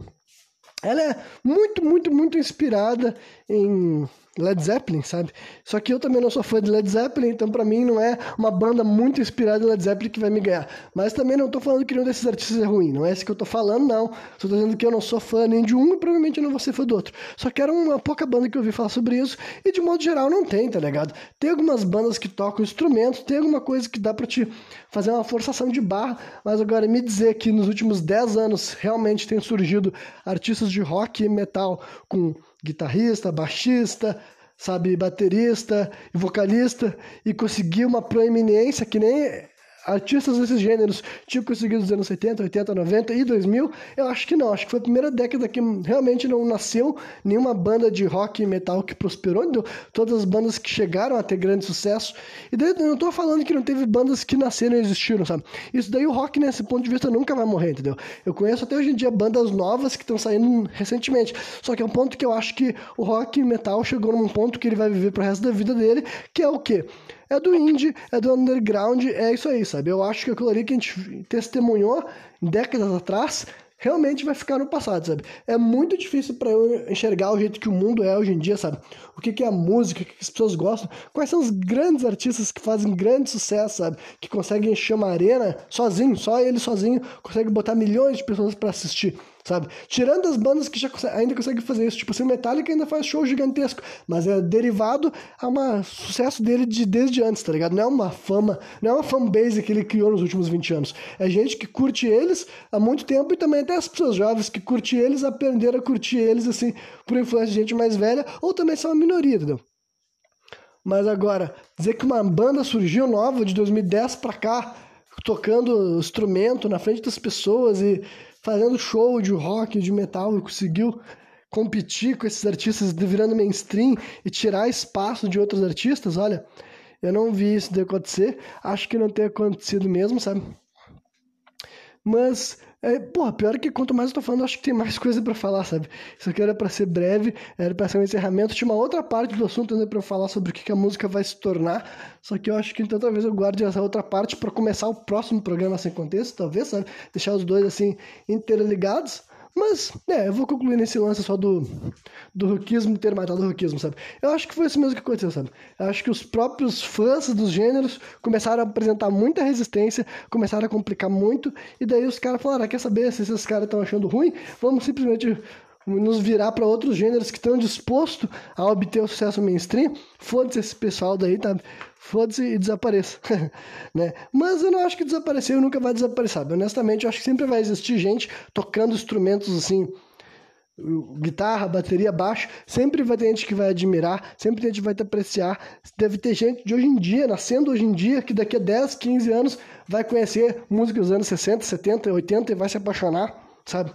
Ela é muito, muito, muito inspirada em Led Zeppelin, sabe? Só que eu também não sou fã de Led Zeppelin, então para mim não é uma banda muito inspirada em Led Zeppelin que vai me ganhar. Mas também não tô falando que nenhum desses artistas é ruim, não é isso que eu tô falando, não. Só tô dizendo que eu não sou fã nem de um e provavelmente eu não vou ser fã do outro. Só que era uma pouca banda que eu ouvi falar sobre isso e de modo geral não tem, tá ligado? Tem algumas bandas que tocam instrumentos, tem alguma coisa que dá pra te fazer uma forçação de barra, mas agora me dizer que nos últimos 10 anos realmente tem surgido artistas de rock e metal com guitarrista, baixista, sabe, baterista e vocalista e conseguir uma proeminência que nem artistas desses gêneros tinham conseguido nos anos 70, 80, 90 e 2000? Eu acho que não. Acho que foi a primeira década que realmente não nasceu nenhuma banda de rock e metal que prosperou. Todas as bandas que chegaram a ter grande sucesso. E daí, eu não estou falando que não teve bandas que nasceram e existiram, sabe? Isso daí o rock, nesse ponto de vista, nunca vai morrer, entendeu? Eu conheço até hoje em dia bandas novas que estão saindo recentemente. Só que é um ponto que eu acho que o rock e metal chegou num ponto que ele vai viver pro resto da vida dele, que é o quê? É do indie, é do underground, é isso aí, sabe? Eu acho que aquilo ali que a gente testemunhou décadas atrás realmente vai ficar no passado, sabe? É muito difícil para eu enxergar o jeito que o mundo é hoje em dia, sabe? O que, que é a música, o que, que as pessoas gostam, quais são os grandes artistas que fazem grande sucesso, sabe? Que conseguem encher uma arena sozinho, só ele sozinho consegue botar milhões de pessoas para assistir sabe? Tirando as bandas que já ainda conseguem fazer isso, tipo assim, o Metallica ainda faz show gigantesco, mas é derivado a um sucesso dele de, desde antes, tá ligado? Não é uma fama, não é uma fanbase que ele criou nos últimos 20 anos. É gente que curte eles há muito tempo e também até as pessoas jovens que curtem eles aprenderam a curtir eles, assim, por influência de gente mais velha, ou também são uma minoria, entendeu? Mas agora, dizer que uma banda surgiu nova de 2010 pra cá, tocando instrumento na frente das pessoas e fazendo show de rock, de metal, e conseguiu competir com esses artistas virando mainstream e tirar espaço de outros artistas, olha, eu não vi isso acontecer, acho que não tem acontecido mesmo, sabe? Mas é, porra, pior que quanto mais eu tô falando, acho que tem mais coisa para falar, sabe? Isso aqui era para ser breve, era para ser um encerramento. Tinha uma outra parte do assunto ainda para falar sobre o que, que a música vai se tornar. Só que eu acho que então talvez eu guarde essa outra parte para começar o próximo programa sem contexto, talvez, sabe? Deixar os dois assim interligados. Mas, é, eu vou concluir nesse lance só do, do rockismo ter matado o rockismo, sabe? Eu acho que foi isso mesmo que aconteceu, sabe? Eu acho que os próprios fãs dos gêneros começaram a apresentar muita resistência, começaram a complicar muito, e daí os caras falaram: ah, quer saber se esses caras estão achando ruim? Vamos simplesmente nos virar para outros gêneros que estão dispostos a obter o sucesso mainstream. Foda-se esse pessoal daí, tá? Foda-se e desapareça, né? Mas eu não acho que desapareceu e nunca vai desaparecer, sabe? Honestamente, eu acho que sempre vai existir gente tocando instrumentos assim, guitarra, bateria, baixo, sempre vai ter gente que vai admirar, sempre tem gente que vai te apreciar. Deve ter gente de hoje em dia, nascendo hoje em dia, que daqui a 10, 15 anos vai conhecer música dos anos 60, 70, 80 e vai se apaixonar, sabe?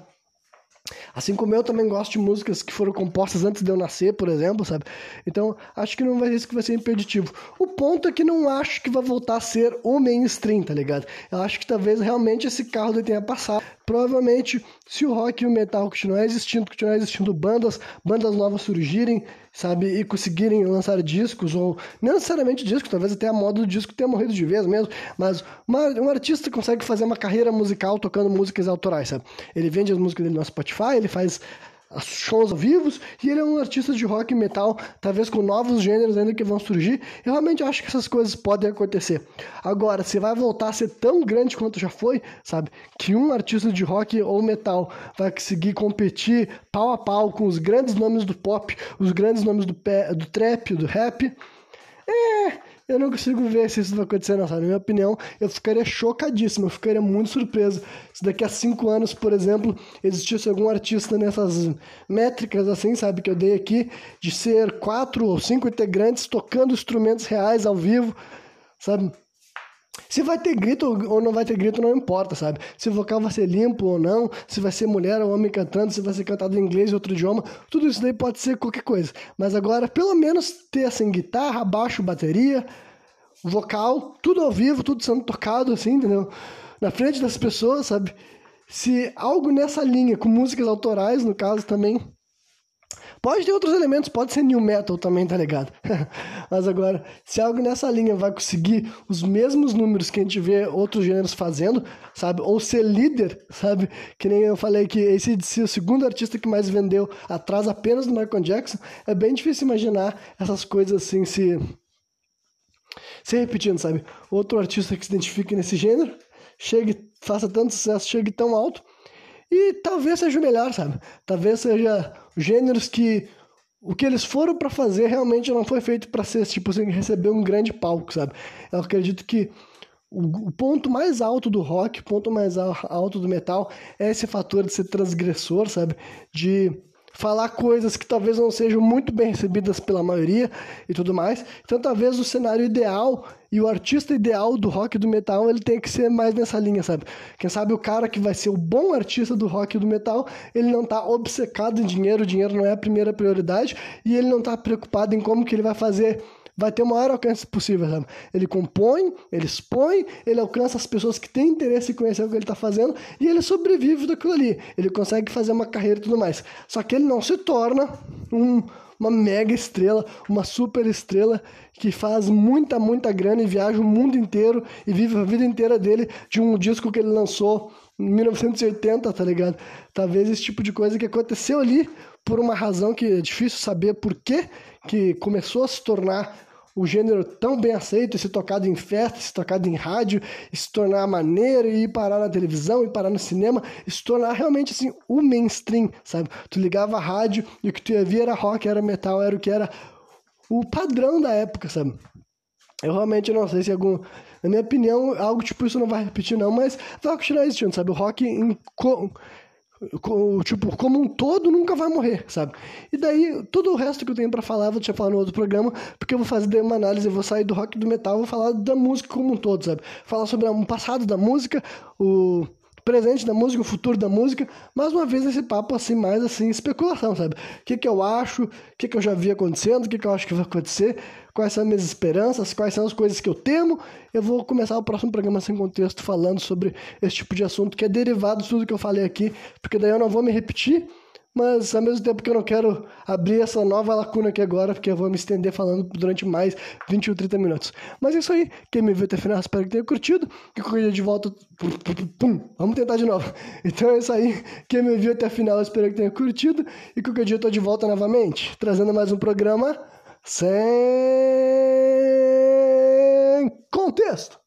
Assim como eu também gosto de músicas que foram compostas antes de eu nascer, por exemplo, sabe? Então, acho que não vai ser isso que vai ser impeditivo. O ponto é que não acho que vai voltar a ser o mainstream, tá ligado? Eu acho que talvez realmente esse carro tenha passado. Provavelmente, se o rock e o metal continuar existindo, continuar existindo bandas, bandas novas surgirem, sabe, e conseguirem lançar discos, ou não necessariamente discos, talvez até a moda do disco tenha morrido de vez mesmo, mas uma, um artista consegue fazer uma carreira musical tocando músicas autorais, sabe? Ele vende as músicas dele no Spotify, ele faz shows ao vivo, e ele é um artista de rock e metal, talvez com novos gêneros ainda que vão surgir. Eu realmente acho que essas coisas podem acontecer. Agora, se vai voltar a ser tão grande quanto já foi, sabe? Que um artista de rock ou metal vai conseguir competir pau a pau com os grandes nomes do pop, os grandes nomes do, do trap, do rap. É, eu não consigo ver se isso vai acontecer, não, sabe? Na minha opinião, eu ficaria chocadíssimo, eu ficaria muito surpreso se daqui a cinco anos, por exemplo, existisse algum artista nessas métricas, assim, sabe, que eu dei aqui, de ser quatro ou cinco integrantes tocando instrumentos reais ao vivo, sabe? Se vai ter grito ou não vai ter grito, não importa, sabe? Se o vocal vai ser limpo ou não, se vai ser mulher ou homem cantando, se vai ser cantado em inglês ou outro idioma, tudo isso daí pode ser qualquer coisa. Mas agora, pelo menos ter assim, guitarra, baixo, bateria, vocal, tudo ao vivo, tudo sendo tocado assim, entendeu? Na frente das pessoas, sabe? Se algo nessa linha, com músicas autorais, no caso também, Pode ter outros elementos, pode ser new metal também, tá ligado? Mas agora, se algo nessa linha vai conseguir os mesmos números que a gente vê outros gêneros fazendo, sabe? Ou ser líder, sabe? Que nem eu falei que esse ser o segundo artista que mais vendeu atrás apenas do Michael Jackson, é bem difícil imaginar essas coisas assim se se repetindo, sabe? Outro artista que se identifique nesse gênero, chegue, faça tanto sucesso, chegue tão alto, e talvez seja o melhor, sabe? Talvez seja gêneros que o que eles foram para fazer realmente não foi feito para ser, tipo assim, receber um grande palco, sabe? Eu acredito que o, o ponto mais alto do rock, o ponto mais alto do metal é esse fator de ser transgressor, sabe? De falar coisas que talvez não sejam muito bem recebidas pela maioria e tudo mais. Então, talvez o cenário ideal e o artista ideal do rock e do metal, ele tem que ser mais nessa linha, sabe? Quem sabe o cara que vai ser o bom artista do rock e do metal, ele não tá obcecado em dinheiro, o dinheiro não é a primeira prioridade, e ele não tá preocupado em como que ele vai fazer vai ter o maior alcance possível, sabe? Ele compõe, ele expõe, ele alcança as pessoas que têm interesse em conhecer o que ele está fazendo e ele sobrevive daquilo ali. Ele consegue fazer uma carreira e tudo mais. Só que ele não se torna um, uma mega estrela, uma super estrela que faz muita, muita grana e viaja o mundo inteiro e vive a vida inteira dele de um disco que ele lançou em 1980, tá ligado? Talvez esse tipo de coisa que aconteceu ali por uma razão que é difícil saber por quê, que começou a se tornar o gênero tão bem aceito, se tocado em festa, se tocado em rádio, se tornar maneiro e ir parar na televisão, e parar no cinema, se tornar realmente assim o mainstream, sabe? Tu ligava a rádio e o que tu ia ver era rock, era metal, era o que era o padrão da época, sabe? Eu realmente não sei se algum. Na minha opinião, algo tipo isso não vai repetir, não, mas vai continuar existindo, sabe? O rock em tipo, como um todo, nunca vai morrer, sabe? E daí, todo o resto que eu tenho para falar, vou te falar no outro programa, porque eu vou fazer uma análise, eu vou sair do rock do metal, vou falar da música como um todo, sabe? Falar sobre o passado da música, o presente da música, o futuro da música, mais uma vez esse papo assim, mais assim, especulação, sabe? O que que eu acho, o que que eu já vi acontecendo, o que que eu acho que vai acontecer, quais são as minhas esperanças, quais são as coisas que eu temo. Eu vou começar o próximo programa sem contexto falando sobre esse tipo de assunto que é derivado de tudo que eu falei aqui, porque daí eu não vou me repetir, mas ao mesmo tempo que eu não quero abrir essa nova lacuna aqui agora, porque eu vou me estender falando durante mais 20 ou 30 minutos. Mas é isso aí, quem me viu até o final, espero que tenha curtido, que dia de volta, pum, vamos tentar de novo. Então é isso aí, quem me viu até o final, espero que tenha curtido, e qualquer dia eu tô de volta novamente, trazendo mais um programa sem contexto.